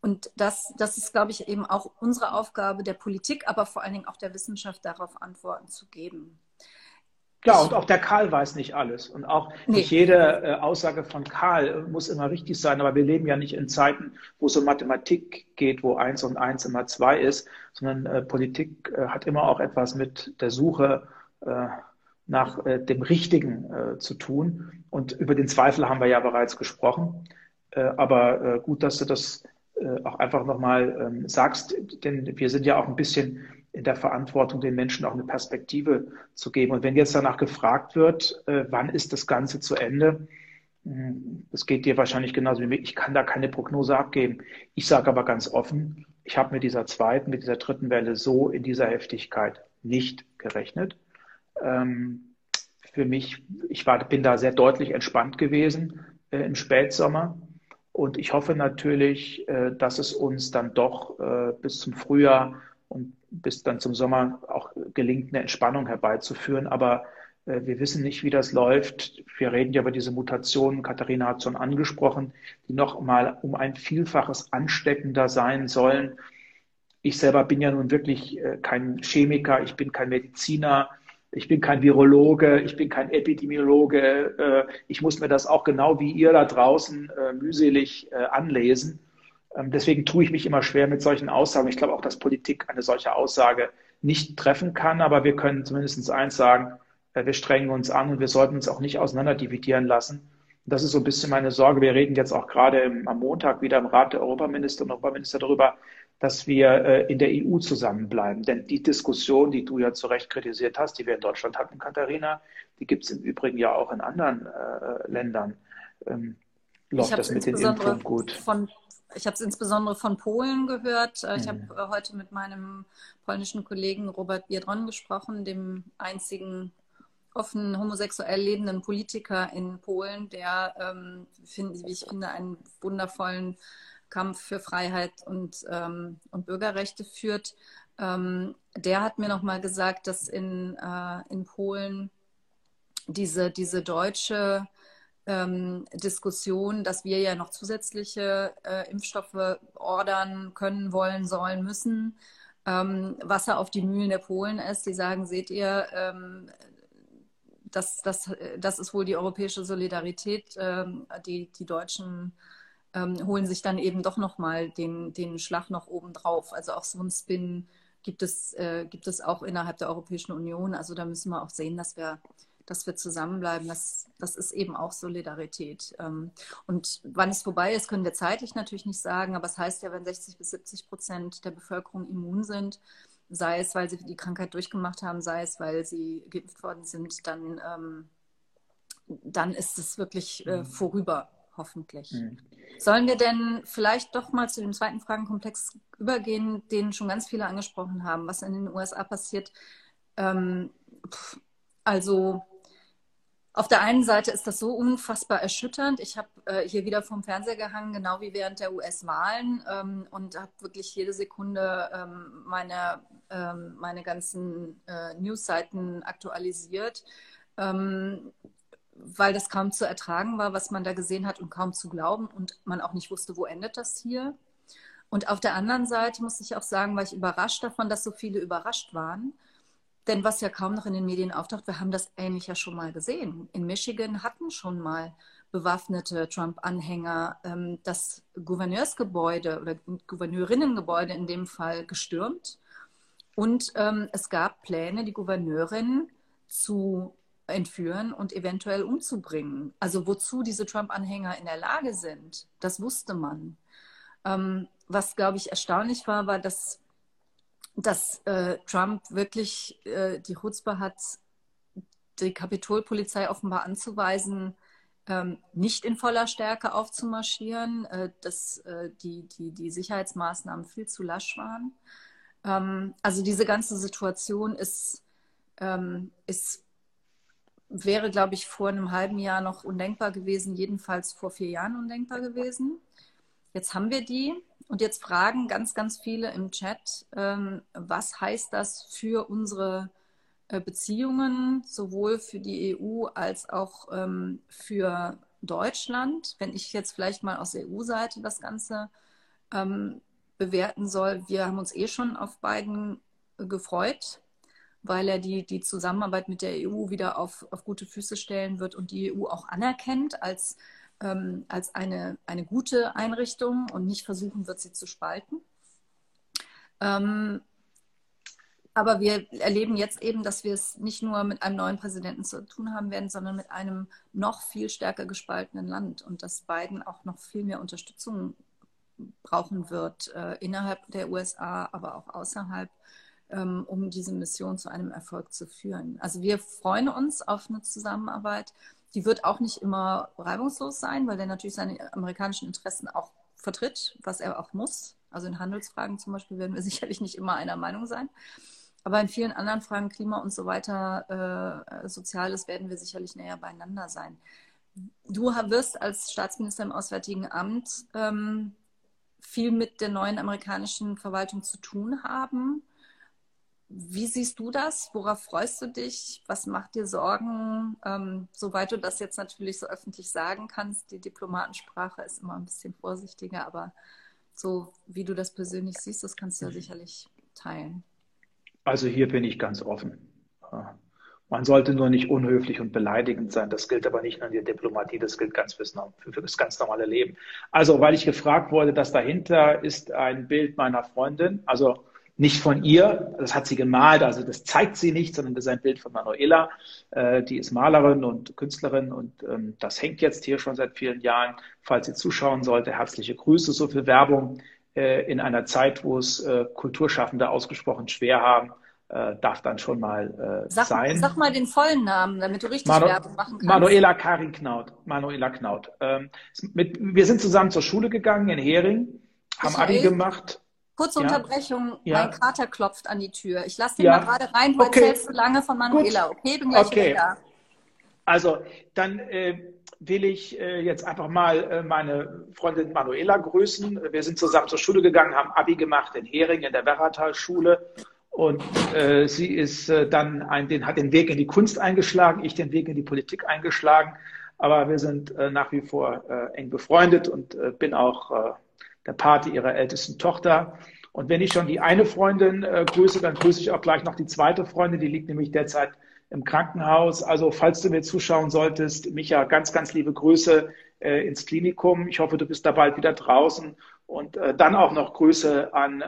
Und das, das ist, glaube ich, eben auch unsere Aufgabe der Politik, aber vor allen Dingen auch der Wissenschaft, darauf Antworten zu geben. Ja, und auch der Karl weiß nicht alles. Und auch nee. nicht jede äh, Aussage von Karl muss immer richtig sein. Aber wir leben ja nicht in Zeiten, wo es um Mathematik geht, wo eins und eins immer zwei ist, sondern äh, Politik äh, hat immer auch etwas mit der Suche äh, nach äh, dem Richtigen äh, zu tun. Und über den Zweifel haben wir ja bereits gesprochen. Aber gut, dass du das äh, auch einfach nochmal ähm, sagst, denn wir sind ja auch ein bisschen in der Verantwortung, den Menschen auch eine Perspektive zu geben. Und wenn jetzt danach gefragt wird, äh, wann ist das Ganze zu Ende, hm, das geht dir wahrscheinlich genauso wie mir. Ich kann da keine Prognose abgeben. Ich sage aber ganz offen, ich habe mit dieser zweiten, mit dieser dritten Welle so in dieser Heftigkeit nicht gerechnet. Ähm, für mich, ich war, bin da sehr deutlich entspannt gewesen äh, im Spätsommer. Und ich hoffe natürlich, äh, dass es uns dann doch äh, bis zum Frühjahr und bis dann zum Sommer auch gelingt, eine Entspannung herbeizuführen. Aber äh, wir wissen nicht, wie das läuft. Wir reden ja über diese Mutationen. Katharina hat schon angesprochen, die noch mal um ein Vielfaches ansteckender sein sollen. Ich selber bin ja nun wirklich kein Chemiker, ich bin kein Mediziner, ich bin kein Virologe, ich bin kein Epidemiologe. Äh, ich muss mir das auch genau wie ihr da draußen mühselig anlesen. Ähm, deswegen tue ich mich immer schwer mit solchen Aussagen. Ich glaube auch, dass Politik eine solche Aussage nicht treffen kann, aber wir können zumindest eins sagen, äh, wir strengen uns an und wir sollten uns auch nicht auseinanderdividieren lassen. Das ist so ein bisschen meine Sorge. Wir reden jetzt auch gerade am Montag wieder im Rat der Europaminister und Europaminister darüber, dass wir äh, in der EU zusammenbleiben. Denn die Diskussion, die du ja zu Recht kritisiert hast, die wir in Deutschland hatten, Katharina, die gibt es im Übrigen ja auch in anderen äh, Ländern. Ähm, läuft das mit den Impfungen gut? Von, ich habe es insbesondere von Polen gehört. Ich mhm. habe heute mit meinem polnischen Kollegen Robert Biedron gesprochen, dem einzigen offen homosexuell lebenden Politiker in Polen, der, ähm, find, wie ich finde, einen wundervollen Kampf für Freiheit und, ähm, und Bürgerrechte führt. Ähm, der hat mir nochmal gesagt, dass in, äh, in Polen diese, diese deutsche ähm, Diskussion, dass wir ja noch zusätzliche äh, Impfstoffe ordern können, wollen, sollen, müssen, ähm, Wasser auf die Mühlen der Polen ist. Die sagen, seht ihr, ähm, das, das, das ist wohl die europäische Solidarität. Ähm, die, die Deutschen ähm, holen sich dann eben doch nochmal den, den Schlag noch oben drauf. Also auch so ein Spin gibt es, äh, gibt es auch innerhalb der Europäischen Union. Also da müssen wir auch sehen, dass wir, dass wir zusammenbleiben. Das, das ist eben auch Solidarität. Ähm, und wann es vorbei ist, können wir zeitlich natürlich nicht sagen. Aber es heißt ja, wenn 60 bis 70 Prozent der Bevölkerung immun sind, sei es, weil sie die Krankheit durchgemacht haben, sei es, weil sie geimpft worden sind, dann, ähm, dann ist es wirklich äh, mhm. vorüber, hoffentlich. Mhm. Sollen wir denn vielleicht doch mal zu dem zweiten Fragenkomplex übergehen, den schon ganz viele angesprochen haben, was in den USA passiert? Ähm, also auf der einen Seite ist das so unfassbar erschütternd. Ich habe äh, hier wieder vom Fernseher gehangen, genau wie während der US-Wahlen ähm, und habe wirklich jede Sekunde ähm, meine, ähm, meine ganzen äh, Newsseiten aktualisiert, ähm, weil das kaum zu ertragen war, was man da gesehen hat und kaum zu glauben und man auch nicht wusste, wo endet das hier. Und auf der anderen Seite muss ich auch sagen, war ich überrascht davon, dass so viele überrascht waren denn was ja kaum noch in den Medien auftaucht, wir haben das ähnlich ja schon mal gesehen. In Michigan hatten schon mal bewaffnete Trump-Anhänger ähm, das Gouverneursgebäude oder Gouverneurinnengebäude in dem Fall gestürmt. Und ähm, es gab Pläne, die Gouverneurin zu entführen und eventuell umzubringen. Also wozu diese Trump-Anhänger in der Lage sind, das wusste man. Ähm, was, glaube ich, erstaunlich war, war, dass dass äh, Trump wirklich äh, die Chutzpe hat, die Kapitolpolizei offenbar anzuweisen, ähm, nicht in voller Stärke aufzumarschieren, äh, dass äh, die, die, die Sicherheitsmaßnahmen viel zu lasch waren. Ähm, also diese ganze Situation ist, ähm, ist wäre, glaube ich, vor einem halben Jahr noch undenkbar gewesen, jedenfalls vor vier Jahren undenkbar gewesen. Jetzt haben wir die. Und jetzt fragen ganz, ganz viele im Chat, ähm, was heißt das für unsere äh, Beziehungen, sowohl für die EU als auch ähm, für Deutschland? Wenn ich jetzt vielleicht mal aus EU-Seite das Ganze ähm, bewerten soll, wir haben uns eh schon auf beiden gefreut, weil er die, die Zusammenarbeit mit der EU wieder auf, auf gute Füße stellen wird und die EU auch anerkennt als ähm, als eine, eine gute Einrichtung und nicht versuchen wird, sie zu spalten. Ähm, Aber wir erleben jetzt eben, dass wir es nicht nur mit einem neuen Präsidenten zu tun haben werden, sondern mit einem noch viel stärker gespaltenen Land und dass Biden auch noch viel mehr Unterstützung brauchen wird äh, innerhalb der USA, aber auch außerhalb, um diese Mission zu einem Erfolg zu führen. Also wir freuen uns auf eine Zusammenarbeit. Die wird auch nicht immer reibungslos sein, weil er natürlich seine amerikanischen Interessen auch vertritt, was er auch muss. Also in Handelsfragen zum Beispiel werden wir *laughs* sicherlich nicht immer einer Meinung sein. Aber in vielen anderen Fragen, Klima und so weiter, äh, Soziales, werden wir sicherlich näher beieinander sein. Du wirst als Staatsminister im Auswärtigen Amt ähm, viel mit der neuen amerikanischen Verwaltung zu tun haben. Wie siehst du das? Worauf freust du dich? Was macht dir Sorgen? Ähm, soweit du das jetzt natürlich so öffentlich sagen kannst, die Diplomatensprache ist immer ein bisschen vorsichtiger, aber so wie du das persönlich siehst, das kannst du ja sicherlich teilen. Also hier bin ich ganz offen. Man sollte nur nicht unhöflich und beleidigend sein. Das gilt aber nicht nur in der Diplomatie, das gilt ganz fürs, für das ganz normale Leben. Also, weil ich gefragt wurde, dass dahinter ist ein Bild meiner Freundin, also nicht von ihr, das hat sie gemalt, also das zeigt sie nicht, sondern das ist ein Bild von Manuela. Äh, die ist Malerin und Künstlerin und ähm, das hängt jetzt hier schon seit vielen Jahren. Falls sie zuschauen sollte, herzliche Grüße, so viel Werbung äh, in einer Zeit, wo es äh, Kulturschaffende ausgesprochen schwer haben, äh, darf dann schon mal sag, sein. Sag mal den vollen Namen, damit du richtig Manu Werbung machen kannst. Manuela Karin Knaut. Manuela Knaut. Ähm, mit, wir sind zusammen zur Schule gegangen in Hering, haben Abi gemacht. Kurze ja. Unterbrechung, ja. mein Kater klopft an die Tür. Ich lasse den ja. mal gerade rein, du okay. so lange von Manuela. Gut. Okay, bin gleich okay. wieder da. Also, dann äh, will ich äh, jetzt einfach mal äh, meine Freundin Manuela grüßen. Wir sind zusammen zur Schule gegangen, haben Abi gemacht in Hering in der Werratal-Schule. Und äh, sie ist äh, dann ein, den, hat den Weg in die Kunst eingeschlagen, ich den Weg in die Politik eingeschlagen. Aber wir sind äh, nach wie vor eng befreundet und bin auch der Pate ihrer ältesten Tochter. Und wenn ich schon die eine Freundin äh, grüße, dann grüße ich auch gleich noch die zweite Freundin, die liegt nämlich derzeit im Krankenhaus. Also falls du mir zuschauen solltest, Micha, ganz, ganz liebe Grüße äh, ins Klinikum. Ich hoffe, du bist da bald wieder draußen. Und äh, dann auch noch Grüße an äh,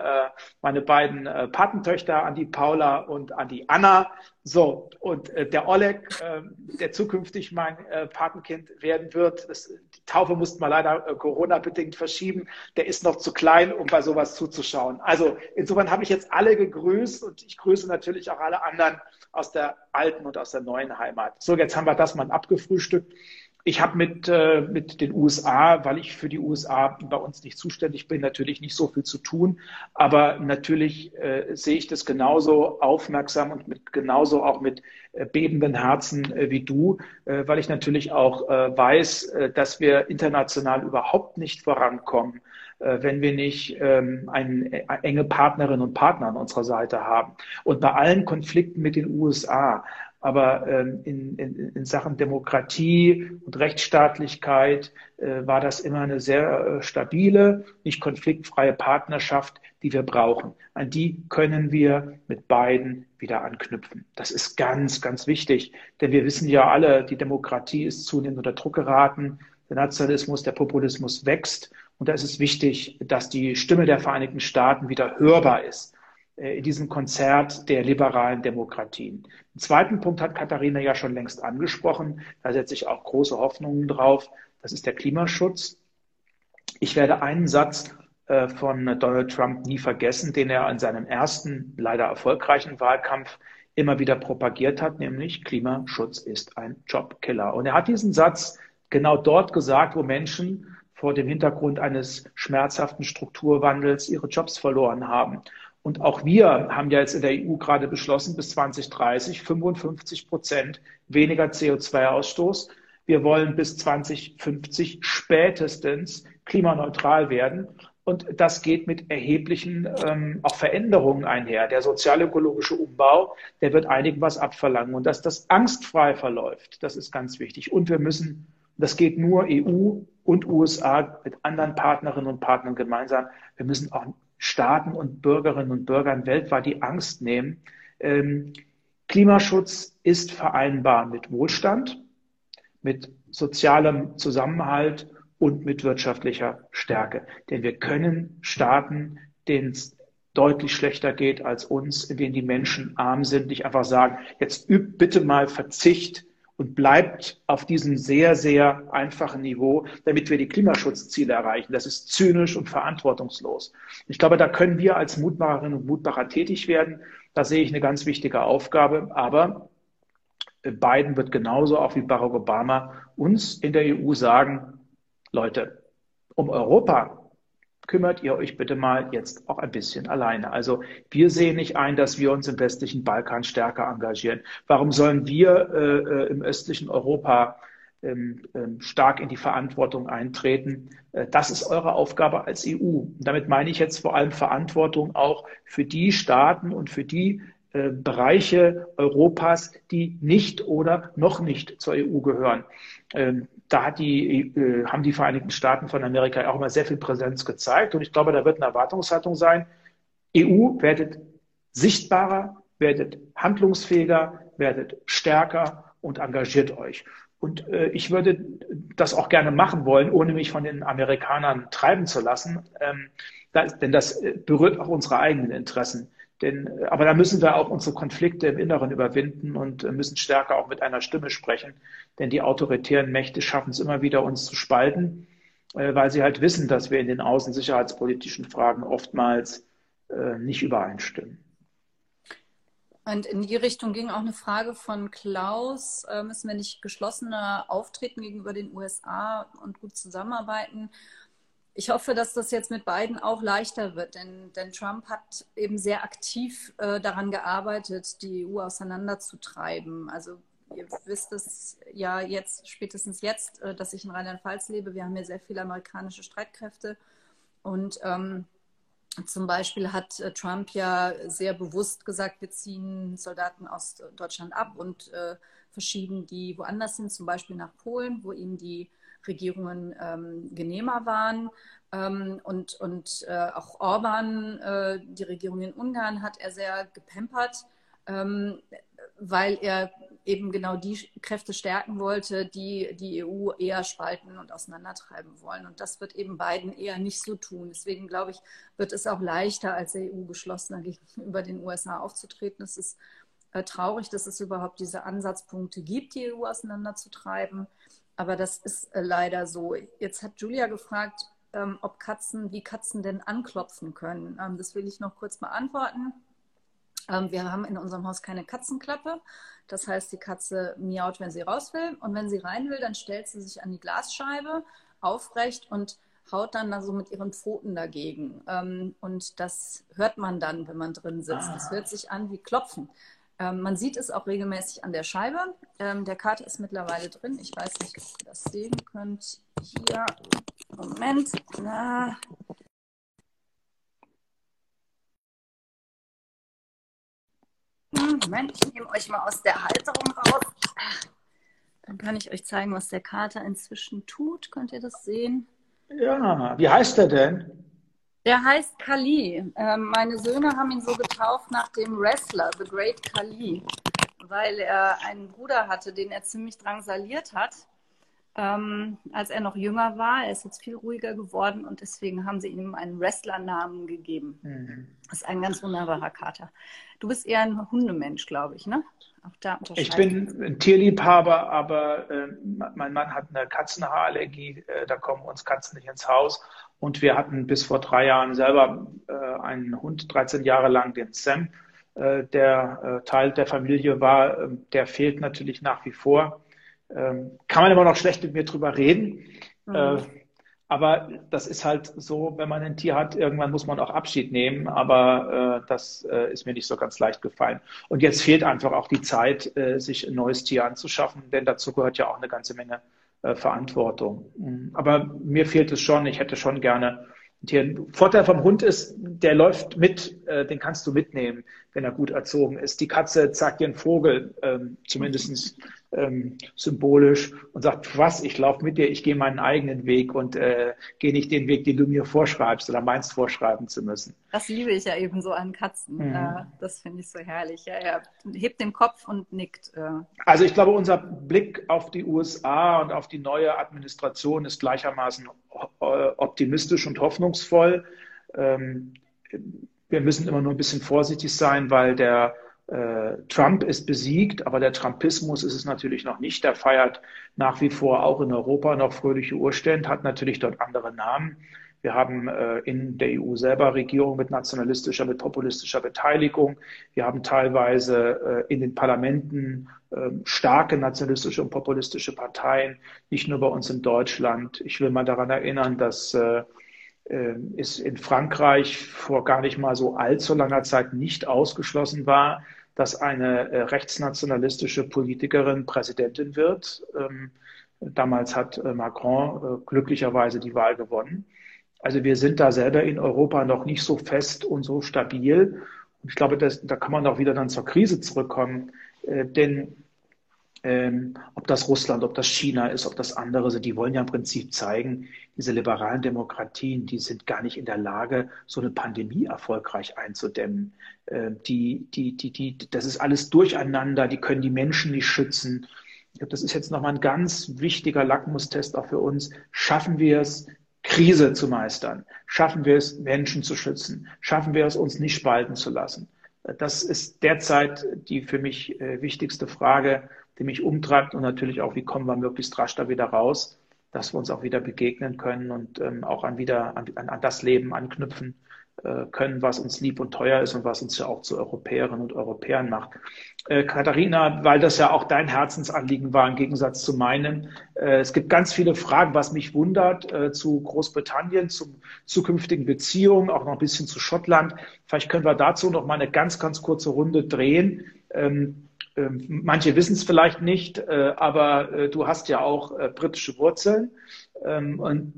meine beiden äh, Patentöchter, an die Paula und an die Anna. So, und äh, der Oleg, äh, der zukünftig mein äh, Patenkind werden wird, das, Taufe mussten wir leider äh, Corona-bedingt verschieben, der ist noch zu klein, um bei sowas zuzuschauen. Also insofern habe ich jetzt alle gegrüßt und ich grüße natürlich auch alle anderen aus der alten und aus der neuen Heimat. So, jetzt haben wir das mal abgefrühstückt. Ich habe mit, äh, mit den USA, weil ich für die USA bei uns nicht zuständig bin, natürlich nicht so viel zu tun. Aber natürlich äh, sehe ich das genauso aufmerksam und mit, genauso auch mit äh, bebenden Herzen äh, wie du, äh, weil ich natürlich auch äh, weiß, äh, dass wir international überhaupt nicht vorankommen, äh, wenn wir nicht ähm, ein, äh, enge Partnerinnen und Partner an unserer Seite haben. Und bei allen Konflikten mit den USA aber ähm, in, in, in Sachen Demokratie und Rechtsstaatlichkeit äh, war das immer eine sehr äh, stabile, nicht konfliktfreie Partnerschaft, die wir brauchen. An die können wir mit beiden wieder anknüpfen. Das ist ganz, ganz wichtig, denn wir wissen ja alle, die Demokratie ist zunehmend unter Druck geraten. Der Nationalismus, der Populismus wächst. Und da ist es wichtig, dass die Stimme der Vereinigten Staaten wieder hörbar ist. Äh, in diesem Konzert der liberalen Demokratien. Den zweiten Punkt hat Katharina ja schon längst angesprochen. Da setze ich auch große Hoffnungen drauf. Das ist der Klimaschutz. Ich werde einen Satz äh, von Donald Trump nie vergessen, den er in seinem ersten, leider erfolgreichen Wahlkampf immer wieder propagiert hat, nämlich Klimaschutz ist ein Jobkiller. Und er hat diesen Satz genau dort gesagt, wo Menschen vor dem Hintergrund eines schmerzhaften Strukturwandels ihre Jobs verloren haben. Und auch wir haben ja jetzt in der EU gerade beschlossen, bis 2030 55 Prozent weniger CO2-Ausstoß. Wir wollen bis 2050 spätestens klimaneutral werden. Und das geht mit erheblichen ähm, auch Veränderungen einher. Der sozialökologische Umbau, der wird einigen was abverlangen. Und dass das angstfrei verläuft, das ist ganz wichtig. Und wir müssen, das geht nur EU und USA mit anderen Partnerinnen und Partnern gemeinsam, wir müssen auch Staaten und Bürgerinnen und Bürgern weltweit die Angst nehmen. Ähm, Klimaschutz ist vereinbar mit Wohlstand, mit sozialem Zusammenhalt und mit wirtschaftlicher Stärke. Denn wir können Staaten, denen es deutlich schlechter geht als uns, in denen die Menschen arm sind, nicht einfach sagen, jetzt übt bitte mal Verzicht und bleibt auf diesem sehr, sehr einfachen Niveau, damit wir die Klimaschutzziele erreichen. Das ist zynisch und verantwortungslos. Ich glaube, da können wir als Mutmacherinnen und Mutmacher tätig werden. Da sehe ich eine ganz wichtige Aufgabe. Aber Biden wird genauso auch wie Barack Obama uns in der EU sagen, Leute, um Europa kümmert ihr euch bitte mal jetzt auch ein bisschen alleine. Also wir sehen nicht ein, dass wir uns im westlichen Balkan stärker engagieren. Warum sollen wir äh, äh im östlichen Europa ähm, ähm, stark in die Verantwortung eintreten? Äh, das ist eure Aufgabe als EU. Und damit meine ich jetzt vor allem Verantwortung auch für die Staaten und für die äh, Bereiche Europas, die nicht oder noch nicht zur EU gehören. Ähm, da hat die, äh, haben die Vereinigten Staaten von Amerika auch immer sehr viel Präsenz gezeigt. Und ich glaube, da wird eine Erwartungshaltung sein. EU werdet sichtbarer, werdet handlungsfähiger, werdet stärker und engagiert euch. Und äh, ich würde das auch gerne machen wollen, ohne mich von den Amerikanern treiben zu lassen. Ähm, denn das berührt auch unsere eigenen Interessen. Denn, äh, aber da müssen wir auch unsere Konflikte im Inneren überwinden und äh, müssen stärker auch mit einer Stimme sprechen. Denn die autoritären Mächte schaffen es immer wieder, uns zu spalten, äh, weil sie halt wissen, dass wir in den außensicherheitspolitischen Fragen oftmals nicht übereinstimmen. Und in die Richtung ging auch eine Frage von Klaus. Müssen wir nicht geschlossener auftreten gegenüber den USA und gut zusammenarbeiten? Ich hoffe, dass das jetzt mit beiden auch leichter wird, denn, denn Trump hat eben sehr aktiv äh, daran gearbeitet, die EU auseinanderzutreiben. Also ihr wisst es ja jetzt, spätestens jetzt, äh, dass ich in Rheinland-Pfalz lebe. Wir haben hier sehr viele amerikanische Streitkräfte und ähm, zum Beispiel hat äh, Trump ja sehr bewusst gesagt, wir ziehen Soldaten aus Deutschland ab und äh, verschieben die woanders hin, zum Beispiel nach Polen, wo ihm die Regierungen ähm, genehmer waren. Ähm, und und äh, auch Orban, äh, die Regierung in Ungarn, hat er sehr gepempert, ähm, weil er eben genau die Kräfte stärken wollte, die die EU eher spalten und auseinandertreiben wollen. Und das wird eben Biden eher nicht so tun. Deswegen glaube ich, wird es auch leichter, als EU geschlossener gegenüber den USA aufzutreten. Es ist äh, traurig, dass es überhaupt diese Ansatzpunkte gibt, die EU auseinanderzutreiben. Aber das ist äh, leider so. Jetzt hat Julia gefragt, ähm, ob Katzen, wie Katzen denn anklopfen können. Ähm, das will ich noch kurz beantworten. Ähm, wir haben in unserem Haus keine Katzenklappe. Das heißt, die Katze miaut, wenn sie raus will. Und wenn sie rein will, dann stellt sie sich an die Glasscheibe aufrecht und haut dann da so mit ihren Pfoten dagegen. Und das hört man dann, wenn man drin sitzt. Das hört sich an wie Klopfen. Ähm, man sieht es auch regelmäßig an der Scheibe. Ähm, der Kater ist mittlerweile drin. Ich weiß nicht, ob ihr das sehen könnt. Hier, Moment. Na. Hm, Moment, ich nehme euch mal aus der Halterung raus. Dann kann ich euch zeigen, was der Kater inzwischen tut. Könnt ihr das sehen? Ja, wie heißt er denn? Der heißt Kali. Ähm, meine Söhne haben ihn so getauft nach dem Wrestler, The Great Kali, weil er einen Bruder hatte, den er ziemlich drangsaliert hat, ähm, als er noch jünger war. Er ist jetzt viel ruhiger geworden und deswegen haben sie ihm einen Wrestlernamen gegeben. Mhm. Das ist ein ganz wunderbarer Kater. Du bist eher ein Hundemensch, glaube ich, ne? ich bin ein Tierliebhaber, aber äh, mein Mann hat eine Katzenhaarallergie. Äh, da kommen uns Katzen nicht ins Haus. Und wir hatten bis vor drei Jahren selber äh, einen Hund, 13 Jahre lang, den Sam, äh, der äh, Teil der Familie war. Ähm, der fehlt natürlich nach wie vor. Ähm, kann man immer noch schlecht mit mir drüber reden. Mhm. Äh, aber das ist halt so, wenn man ein Tier hat, irgendwann muss man auch Abschied nehmen. Aber äh, das äh, ist mir nicht so ganz leicht gefallen. Und jetzt fehlt einfach auch die Zeit, äh, sich ein neues Tier anzuschaffen, denn dazu gehört ja auch eine ganze Menge äh, Verantwortung. Mhm. Aber mir fehlt es schon, ich hätte schon gerne ein Vorteil vom Hund ist, der läuft mit, äh, den kannst du mitnehmen, wenn er gut erzogen ist. Die Katze zeigt einen Vogel, ähm, zumindest ähm, symbolisch und sagt, was, ich laufe mit dir, ich gehe meinen eigenen Weg und äh, gehe nicht den Weg, den du mir vorschreibst oder meinst vorschreiben zu müssen. Das liebe ich ja eben so an Katzen. Mhm. Äh, das finde ich so herrlich. Ja, er hebt den Kopf und nickt. Äh. Also ich glaube, unser Blick auf die USA und auf die neue Administration ist gleichermaßen äh, optimistisch und hoffnungsvoll. Ähm, Wir müssen immer nur ein bisschen vorsichtig sein, weil der äh, Trump ist besiegt, aber der Trumpismus ist es natürlich noch nicht. Der feiert nach wie vor auch in Europa noch fröhliche Urstände, hat natürlich dort andere Namen. Wir haben äh, in der EU selber Regierungen mit nationalistischer, mit populistischer Beteiligung. Wir haben teilweise äh, in den Parlamenten äh, starke nationalistische und populistische Parteien, nicht nur bei uns in Deutschland. Ich will mal daran erinnern, dass äh, es in Frankreich vor gar nicht mal so allzu langer Zeit nicht ausgeschlossen war, dass eine äh, rechtsnationalistische Politikerin Präsidentin wird. Ähm, damals hat äh, Macron äh, glücklicherweise die Wahl gewonnen. Also wir sind da selber in Europa noch nicht so fest und so stabil. Und ich glaube, das, da kann man auch wieder dann zur Krise zurückkommen. Denn ähm, ob das Russland, ob das China ist, ob das andere sind, die wollen ja im Prinzip zeigen, diese liberalen Demokratien, die sind gar nicht in der Lage, so eine Pandemie erfolgreich einzudämmen. Äh, die, die, die, die, das ist alles durcheinander, die können die Menschen nicht schützen. Ich glaube, das ist jetzt nochmal ein ganz wichtiger Lackmustest auch für uns. Schaffen wir es, Krise zu meistern? Schaffen wir es, Menschen zu schützen? Schaffen wir es, uns nicht spalten zu lassen? Das ist derzeit die für mich äh, wichtigste Frage, die mich umtreibt und natürlich auch, wie kommen wir möglichst rasch da wieder raus, dass wir uns auch wieder begegnen können und ähm, auch an wieder an, an, das Leben anknüpfen, äh, können, was uns lieb und teuer ist und was uns ja auch zu Europäerinnen und Europäern macht. Äh, Katharina, weil das ja auch dein Herzensanliegen war im Gegensatz zu meinem, äh, es gibt ganz viele Fragen, was mich wundert äh, zu Großbritannien, zu zukünftigen Beziehungen, auch noch ein bisschen zu Schottland. Vielleicht können wir dazu noch mal eine ganz, ganz kurze Runde drehen. Ähm, Manche wissen es vielleicht nicht, äh, aber äh, du hast ja auch britische Wurzeln. Ähm, und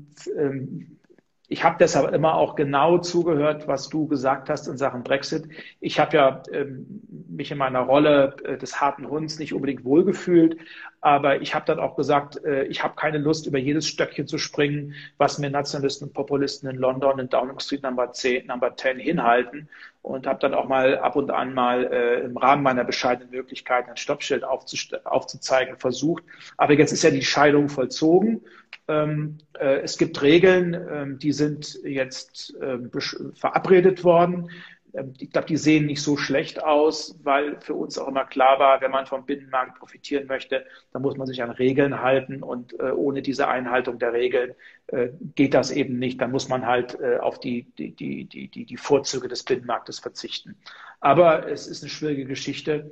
ich habe deshalb immer auch genau zugehört, was du gesagt hast in Sachen Brexit. Ich habe ja ähm, mich in meiner Rolle äh, des harten Hunds nicht unbedingt wohlgefühlt, aber ich habe dann auch gesagt, äh, ich habe keine Lust, über jedes Stöckchen zu springen, was mir Nationalisten und Populisten in London in Downing Street Number 10, Number 10 hinhalten und habe dann auch mal ab und an mal äh, im Rahmen meiner bescheidenen Möglichkeiten ein Stoppschild aufzuzeigen versucht. Aber jetzt ist ja die Scheidung vollzogen. Ähm, äh, es gibt Regeln, ähm, die sind jetzt ähm, verabredet worden. Ähm, ich glaube, die sehen nicht so schlecht aus, weil für uns auch immer klar war, wenn man vom Binnenmarkt profitieren möchte, dann muss man sich an Regeln halten und äh, ohne diese Einhaltung der Regeln äh, geht das eben nicht. Dann muss man halt äh, auf die, die, die, die, die Vorzüge des Binnenmarktes verzichten. Aber es ist eine schwierige Geschichte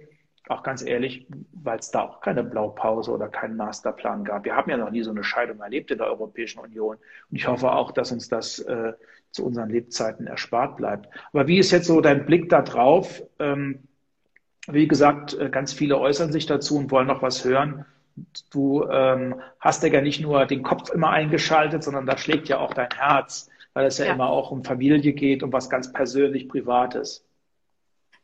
auch ganz ehrlich, weil es da auch keine Blaupause oder keinen Masterplan gab. Wir haben ja noch nie so eine Scheidung erlebt in der Europäischen Union. Und ich hoffe auch, dass uns das äh, zu unseren Lebzeiten erspart bleibt. Aber wie ist jetzt so dein Blick da drauf? Ähm, wie gesagt, äh, ganz viele äußern sich dazu und wollen noch was hören. Du ähm, hast ja nicht nur den Kopf immer eingeschaltet, sondern da schlägt ja auch dein Herz, weil es ja, ja immer auch um Familie geht, um was ganz persönlich Privates.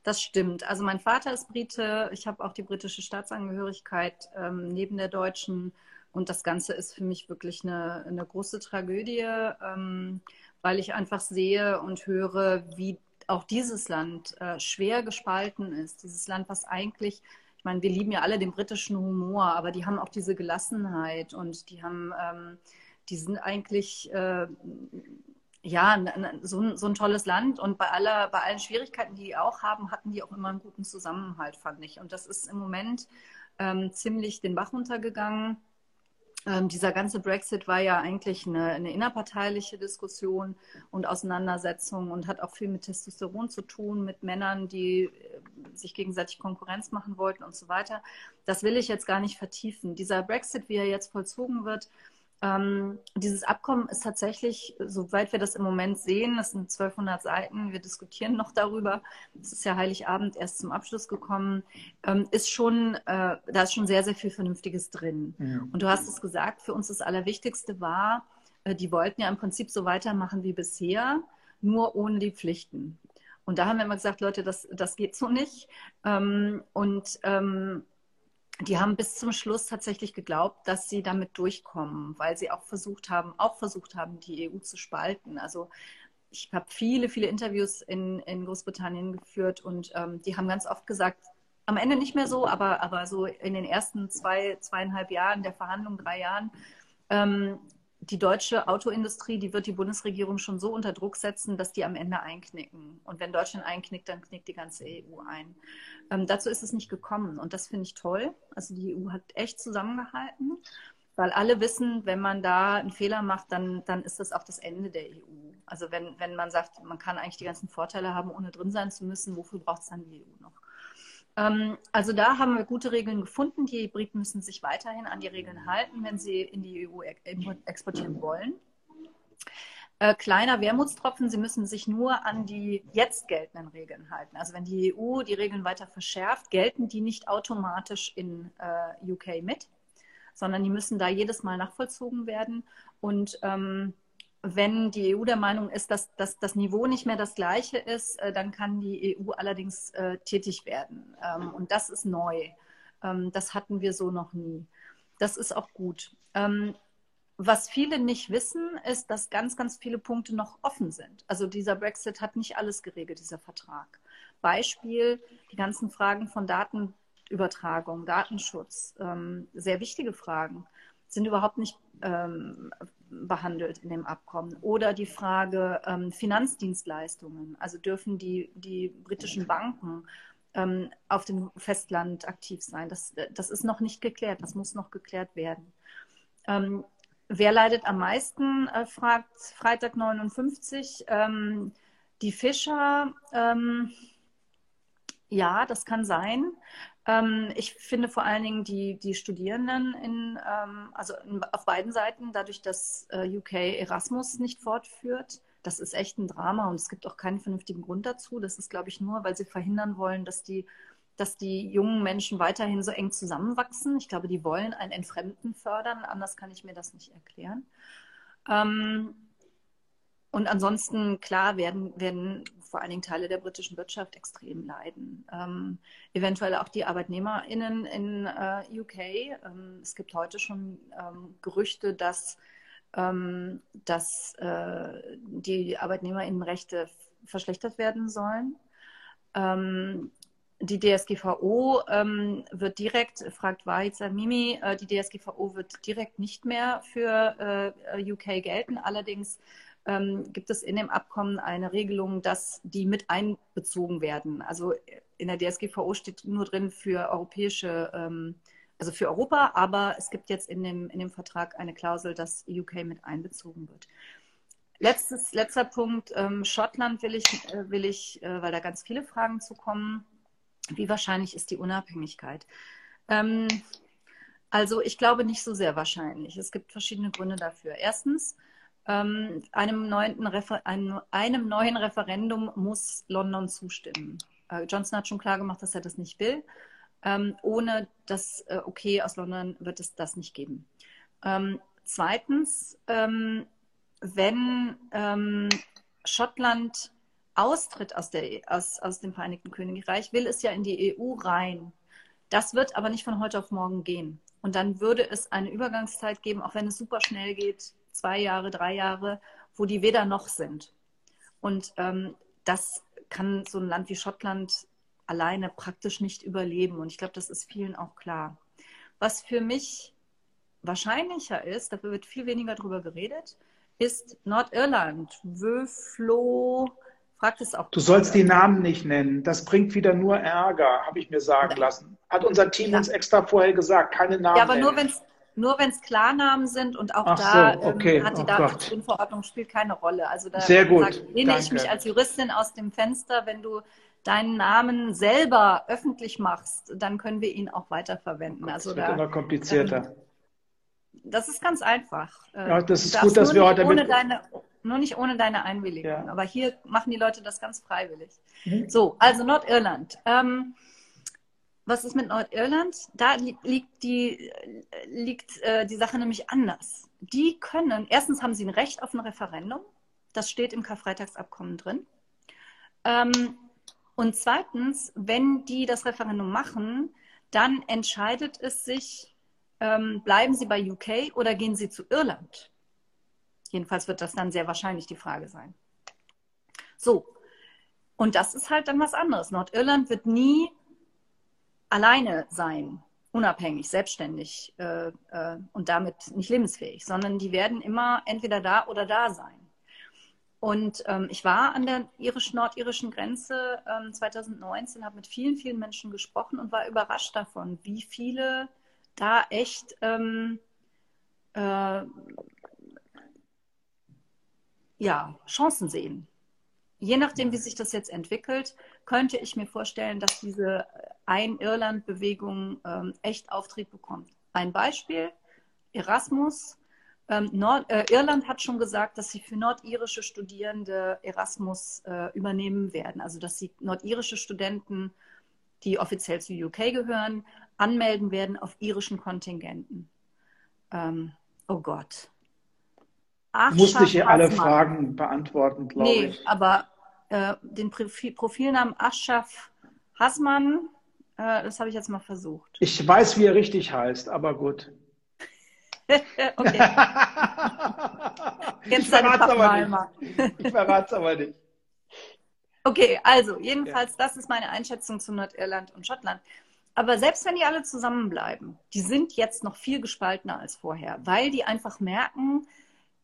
Das stimmt. Also mein Vater ist Brite, ich habe auch die britische Staatsangehörigkeit ähm, neben der deutschen. Und das Ganze ist für mich wirklich eine, eine große Tragödie. Ähm, weil ich einfach sehe und höre, wie auch dieses Land äh, schwer gespalten ist. Dieses Land, was eigentlich, ich meine, wir lieben ja alle den britischen Humor, aber die haben auch diese Gelassenheit und die haben, ähm, die sind eigentlich, äh, ja, so, so, ein tolles Land und bei, aller, bei allen Schwierigkeiten, die die auch haben, hatten die auch immer einen guten Zusammenhalt, fand ich. Und das ist im Moment ähm, ziemlich den Bach runtergegangen. Ähm, dieser ganze Brexit war ja eigentlich eine, eine, innerparteiliche Diskussion und Auseinandersetzung und hat auch viel mit Testosteron zu tun, mit Männern, die äh, sich gegenseitig Konkurrenz machen wollten und so weiter. Das will ich jetzt gar nicht vertiefen. Dieser Brexit, wie er jetzt vollzogen wird, ähm, dieses Abkommen ist tatsächlich, soweit wir das im Moment sehen, das sind 1200 Seiten, wir diskutieren noch darüber, es ist ja Heiligabend erst zum Abschluss gekommen, ähm, ist schon, äh, da ist schon sehr, sehr viel Vernünftiges drin. Ja. Und du hast es gesagt, für uns das Allerwichtigste war, äh, die wollten ja im Prinzip so weitermachen wie bisher, nur ohne die Pflichten. Und da haben wir immer gesagt, Leute, das, das geht so nicht. Ähm, und ähm, die haben bis zum Schluss tatsächlich geglaubt, dass sie damit durchkommen, weil sie auch versucht haben, auch versucht haben, die EU zu spalten. Also ich habe viele, viele Interviews in, in Großbritannien geführt und ähm, die haben ganz oft gesagt, am Ende nicht mehr so, aber, aber so in den ersten zwei, zweieinhalb Jahren der Verhandlungen, drei Jahren, ähm, die deutsche Autoindustrie, die wird die Bundesregierung schon so unter Druck setzen, dass die am Ende einknicken. Und wenn Deutschland einknickt, dann knickt die ganze EU ein. Ähm, dazu ist es nicht gekommen. Und das finde ich toll. Also die EU hat echt zusammengehalten, weil alle wissen, wenn man da einen Fehler macht, dann, dann ist das auch das Ende der EU. Also wenn, wenn man sagt, man kann eigentlich die ganzen Vorteile haben, ohne drin sein zu müssen, wofür braucht es dann die EU noch? Ähm, also da haben wir gute Regeln gefunden. Die Briten müssen sich weiterhin an die Regeln halten, wenn sie in die EU exportieren wollen. Äh, kleiner Wermutstropfen, sie müssen sich nur an die jetzt geltenden Regeln halten. Also wenn die EU die Regeln weiter verschärft, gelten die nicht automatisch in äh, UK mit, sondern die müssen da jedes Mal nachvollzogen werden. Und ähm, wenn die EU der Meinung ist, dass, dass das Niveau nicht mehr das gleiche ist, äh, dann kann die EU allerdings äh, tätig werden. Ähm, und das ist neu. Ähm, das hatten wir so noch nie. Das ist auch gut. Ähm, was viele nicht wissen, ist, dass ganz, ganz viele Punkte noch offen sind. Also dieser Brexit hat nicht alles geregelt, dieser Vertrag. Beispiel die ganzen Fragen von Datenübertragung, Datenschutz, ähm, sehr wichtige Fragen sind überhaupt nicht ähm, behandelt in dem Abkommen. Oder die Frage ähm, Finanzdienstleistungen. Also dürfen die, die britischen Banken ähm, auf dem Festland aktiv sein? Das, das ist noch nicht geklärt. Das muss noch geklärt werden. Ähm, wer leidet am meisten, äh, fragt Freitag 59. Ähm, die Fischer. Ähm, ja, das kann sein. Ähm, ich finde vor allen Dingen die, die Studierenden in, ähm, also in, auf beiden Seiten, dadurch, dass äh, UK Erasmus nicht fortführt, das ist echt ein Drama und es gibt auch keinen vernünftigen Grund dazu. Das ist, glaube ich, nur, weil sie verhindern wollen, dass die, dass die jungen Menschen weiterhin so eng zusammenwachsen. Ich glaube, die wollen ein Entfremden fördern, anders kann ich mir das nicht erklären. Ähm, und ansonsten, klar, werden, werden vor allen Dingen Teile der britischen Wirtschaft extrem leiden. Ähm, eventuell auch die ArbeitnehmerInnen in äh, UK. Ähm, es gibt heute schon ähm, Gerüchte, dass, ähm, dass äh, die ArbeitnehmerInnenrechte verschlechtert werden sollen. Ähm, die DSGVO ähm, wird direkt, fragt Wahid Mimi, äh, die DSGVO wird direkt nicht mehr für äh, UK gelten. Allerdings ähm, gibt es in dem Abkommen eine Regelung, dass die mit einbezogen werden. Also in der DSGVO steht nur drin für europäische, ähm, also für Europa, aber es gibt jetzt in dem, in dem Vertrag eine Klausel, dass UK mit einbezogen wird. Letztes, letzter Punkt, ähm, Schottland will ich, äh, will ich äh, weil da ganz viele Fragen zu kommen. Wie wahrscheinlich ist die Unabhängigkeit? Ähm, also ich glaube nicht so sehr wahrscheinlich. Es gibt verschiedene Gründe dafür. Erstens, ähm, einem, neuen einem, einem, neuen Referendum muss London zustimmen. Äh, Johnson hat schon klar gemacht, dass er das nicht will. Ähm, ohne das äh, Okay aus London wird es das nicht geben. Ähm, zweitens, ähm, wenn ähm, Schottland austritt aus, der, aus, aus dem Vereinigten Königreich, will es ja in die EU rein. Das wird aber nicht von heute auf morgen gehen. Und dann würde es eine Übergangszeit geben, auch wenn es super schnell geht, zwei Jahre, drei Jahre, wo die weder noch sind. Und ähm, das kann so ein Land wie Schottland alleine praktisch nicht überleben. Und ich glaube, das ist vielen auch klar. Was für mich wahrscheinlicher ist, dafür wird viel weniger drüber geredet, ist Nordirland. Wöflo, fragt es auch. Du sollst die Namen nicht nennen. Das bringt wieder nur Ärger, habe ich mir sagen lassen. Hat unser Team ja. uns extra vorher gesagt, keine Namen. Ja, aber nennen. nur wenn es nur wenn es Klarnamen sind und auch Ach da so, okay. ähm, hat die oh Datenschutzgrundverordnung spielt keine Rolle. Also da Sehr gut. lehne ich mich als Juristin aus dem Fenster, wenn du deinen Namen selber öffentlich machst, dann können wir ihn auch weiterverwenden. Das also wird da, immer komplizierter. Ähm, das ist ganz einfach. Äh, ja, das ist gut, dass wir heute ohne deine, nur nicht ohne deine Einwilligung. Ja. Aber hier machen die Leute das ganz freiwillig. Mhm. So, also Nordirland. Ähm, was ist mit Nordirland? Da liegt die, liegt, äh, die Sache nämlich anders. Die können, erstens haben sie ein Recht auf ein Referendum. Das steht im Karfreitagsabkommen drin. Ähm, und zweitens, wenn die das Referendum machen, dann entscheidet es sich, ähm, bleiben sie bei UK oder gehen sie zu Irland? Jedenfalls wird das dann sehr wahrscheinlich die Frage sein. So. Und das ist halt dann was anderes. Nordirland wird nie alleine sein. unabhängig, selbstständig äh, äh, und damit nicht lebensfähig, sondern die werden immer entweder da oder da sein. Und ähm, ich war an der irisch-nordirischen Grenze ähm, 2019, habe mit vielen, vielen Menschen gesprochen und war überrascht davon, wie viele da echt ähm, äh, ja, Chancen sehen. Je nachdem, wie sich das jetzt entwickelt, könnte ich mir vorstellen, dass diese Ein-Irland-Bewegung ähm, echt Auftrieb bekommt. Ein Beispiel, Erasmus ähm, Nord äh, Irland hat schon gesagt, dass sie für nordirische Studierende Erasmus äh, übernehmen werden. Also dass sie nordirische Studenten, die offiziell zu UK gehören, anmelden werden auf irischen Kontingenten. Ähm, oh Gott. Ach, Musste ich hier alle Fragen beantworten, glaube nee, ich. Nee, aber äh, den Profil Profilnamen Aschaf Hasmann, äh, das habe ich jetzt mal versucht. Ich weiß, wie er richtig heißt, aber gut. *laughs* okay. *laughs* Jetzt ich verrate es aber nicht. Ich verrate es aber nicht. Okay, also jedenfalls, ja. das ist meine Einschätzung zu Nordirland und Schottland. Aber selbst wenn die alle zusammenbleiben, die sind jetzt noch viel gespaltener als vorher, weil die einfach merken,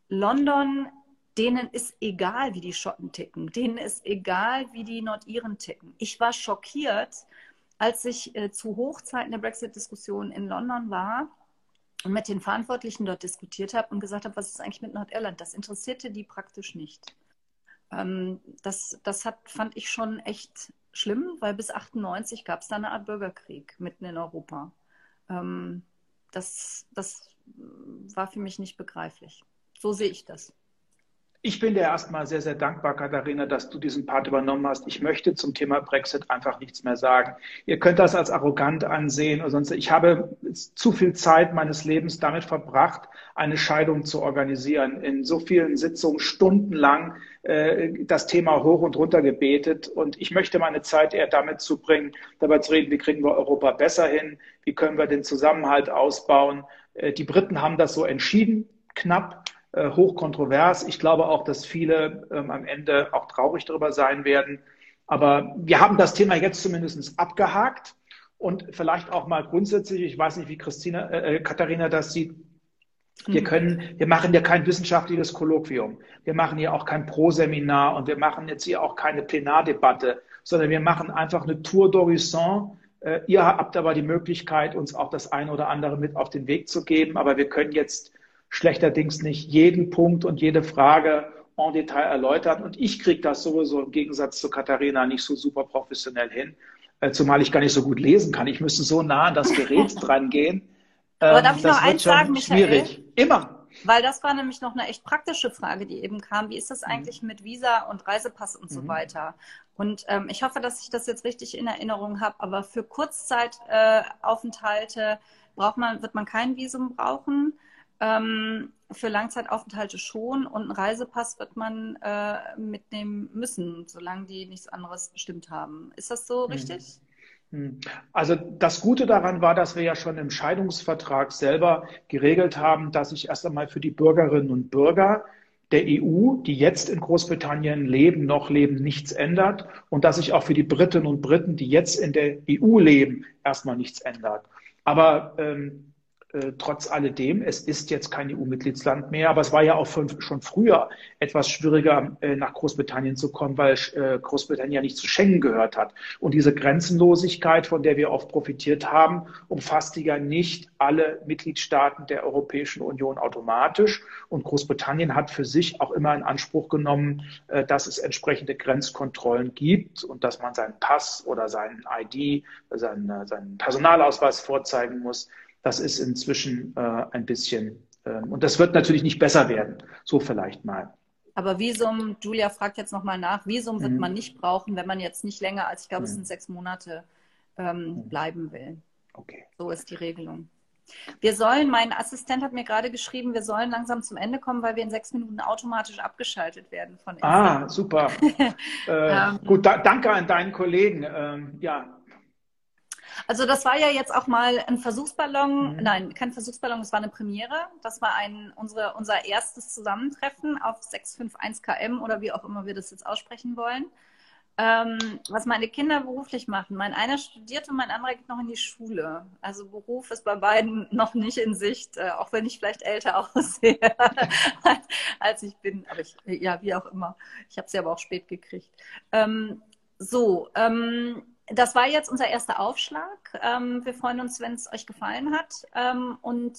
London, denen ist egal, wie die Schotten ticken, denen ist egal, wie die Nordiren ticken. Ich war schockiert, als ich äh, zu Hochzeiten der Brexit-Diskussion in London war und mit den Verantwortlichen dort diskutiert habe und gesagt habe, was ist eigentlich mit Nordirland? Das interessierte die praktisch nicht. Ähm, das das hat, fand ich schon echt schlimm, weil bis 98 gab es da eine Art Bürgerkrieg mitten in Europa. Ähm, das, das war für mich nicht begreiflich. So sehe ich das. Ich bin dir erstmal sehr, sehr dankbar, Katharina, dass du diesen Part übernommen hast. Ich möchte zum Thema Brexit einfach nichts mehr sagen. Ihr könnt das als arrogant ansehen oder sonst. Ich habe zu viel Zeit meines Lebens damit verbracht, eine Scheidung zu organisieren. In so vielen Sitzungen stundenlang äh, das Thema hoch und runter gebetet. Und ich möchte meine Zeit eher damit zubringen, dabei zu reden, wie kriegen wir Europa besser hin? Wie können wir den Zusammenhalt ausbauen? Äh, die Briten haben das so entschieden, knapp. Äh, hochkontrovers. Ich glaube auch, dass viele ähm, am Ende auch traurig darüber sein werden. Aber wir haben das Thema jetzt zumindest abgehakt und vielleicht auch mal grundsätzlich, ich weiß nicht, wie Christina, äh, äh, Katharina das sieht, wir mhm. können, wir machen ja kein wissenschaftliches Kolloquium. Wir machen hier auch kein Pro-Seminar und wir machen jetzt hier auch keine Plenardebatte, sondern wir machen einfach eine Tour d'Horizon. Äh, ihr habt aber die Möglichkeit, uns auch das eine oder andere mit auf den Weg zu geben. Aber wir können jetzt schlechterdings nicht jeden Punkt und jede Frage en Detail erläutern. Und ich kriege das sowieso im Gegensatz zu Katharina nicht so super professionell hin, äh, zumal ich gar nicht so gut lesen kann. Ich müsste so nah an das Gerät *laughs* dran gehen. Aber darf ähm, ich noch eins sagen, Michael? Schwierig. Immer. Weil das war nämlich noch eine echt praktische Frage, die eben kam. Wie ist das eigentlich mhm. mit Visa und Reisepass und so mhm. weiter? Und ähm, ich hoffe, dass ich das jetzt richtig in Erinnerung habe. Aber für Kurzzeitaufenthalte äh, braucht man, wird man kein Visum brauchen. Ähm, für Langzeitaufenthalte schon und einen Reisepass wird man äh, mitnehmen müssen, solange die nichts anderes bestimmt haben. Ist das so hm. richtig? Hm. Also das Gute daran war, dass wir ja schon im Scheidungsvertrag selber geregelt haben, dass sich erst einmal für die Bürgerinnen und Bürger der EU, die jetzt in Großbritannien leben, noch leben, nichts ändert und dass sich auch für die Britinnen und Briten, die jetzt in der EU leben, erstmal nichts ändert. Aber ähm, äh, trotz alledem, es ist jetzt kein EU-Mitgliedsland mehr, aber es war ja auch von, schon früher etwas schwieriger, äh, nach Großbritannien zu kommen, weil äh, Großbritannien ja nicht zu Schengen gehört hat. Und diese Grenzenlosigkeit, von der wir oft profitiert haben, umfasste ja nicht alle Mitgliedstaaten der Europäischen Union automatisch. Und Großbritannien hat für sich auch immer in Anspruch genommen, äh, dass es entsprechende Grenzkontrollen gibt und dass man seinen Pass oder seinen ID, seinen, seinen Personalausweis vorzeigen muss. Das ist inzwischen äh, ein bisschen, äh, und das wird natürlich nicht besser werden. So vielleicht mal. Aber Visum, Julia fragt jetzt nochmal nach, Visum wird mhm. man nicht brauchen, wenn man jetzt nicht länger als, ich glaube, mhm. es sind sechs Monate, ähm, mhm. bleiben will. Okay. So ist die Regelung. Wir sollen, mein Assistent hat mir gerade geschrieben, wir sollen langsam zum Ende kommen, weil wir in sechs Minuten automatisch abgeschaltet werden von Instagram. Ah, super. *laughs* äh, ähm, gut, da, danke an deinen Kollegen. Ähm, ja, also das war ja jetzt auch mal ein Versuchsballon, mhm. nein, kein Versuchsballon, es war eine Premiere. Das war ein, unsere, unser erstes Zusammentreffen auf 651 km oder wie auch immer wir das jetzt aussprechen wollen. Ähm, was meine Kinder beruflich machen. Mein einer studiert und mein anderer geht noch in die Schule. Also Beruf ist bei beiden noch nicht in Sicht, äh, auch wenn ich vielleicht älter *laughs* aussehe, als, ich bin. Aber ich, ja, wie auch immer. Ich habe sie aber auch spät gekriegt. Ähm, so, ähm, das war jetzt unser erster Aufschlag. Ähm, wir freuen uns, wenn es euch gefallen hat. Ähm, und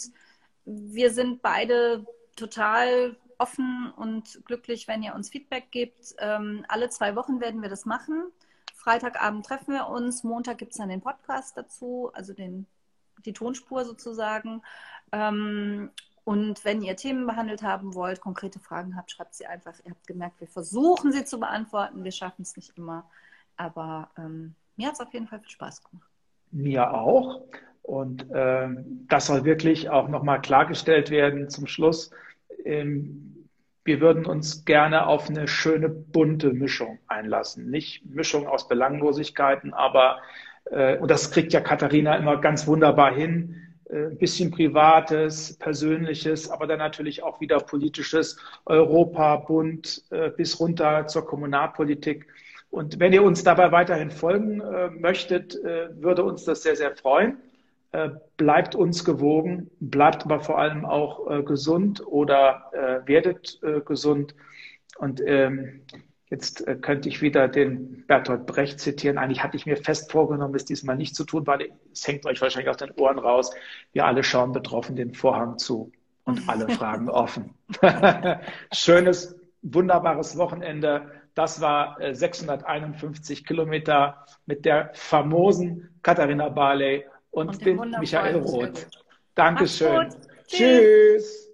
wir sind beide total offen und glücklich, wenn ihr uns Feedback gebt. Ähm, alle zwei Wochen werden wir das machen. Freitagabend treffen wir uns, Montag gibt es dann den Podcast dazu, also den, die Tonspur sozusagen. Ähm, und wenn ihr Themen behandelt haben wollt, konkrete Fragen habt, schreibt sie einfach. Ihr habt gemerkt, wir versuchen sie zu beantworten. Wir schaffen es nicht immer. Aber ähm, mir hat es auf jeden Fall viel Spaß gemacht. Mir auch. Und ähm, das soll wirklich auch nochmal klargestellt werden zum Schluss. Ähm, wir würden uns gerne auf eine schöne bunte Mischung einlassen. Nicht Mischung aus Belanglosigkeiten, aber, äh, und das kriegt ja Katharina immer ganz wunderbar hin, äh, ein bisschen Privates, Persönliches, aber dann natürlich auch wieder Politisches, Europa, Bund äh, bis runter zur Kommunalpolitik. Und wenn ihr uns dabei weiterhin folgen äh, möchtet, äh, würde uns das sehr, sehr freuen. Äh, bleibt uns gewogen, bleibt aber vor allem auch äh, gesund oder äh, werdet äh, gesund. Und ähm, jetzt könnte ich wieder den Bertolt Brecht zitieren. Eigentlich hatte ich mir fest vorgenommen, es diesmal nicht zu tun, weil es hängt euch wahrscheinlich aus den Ohren raus. Wir alle schauen betroffen den Vorhang zu und alle *laughs* Fragen offen. *laughs* Schönes, wunderbares Wochenende. Das war 651 Kilometer mit der famosen Katharina Barley und, und den Michael Roth. Dankeschön. Tschüss. Tschüss.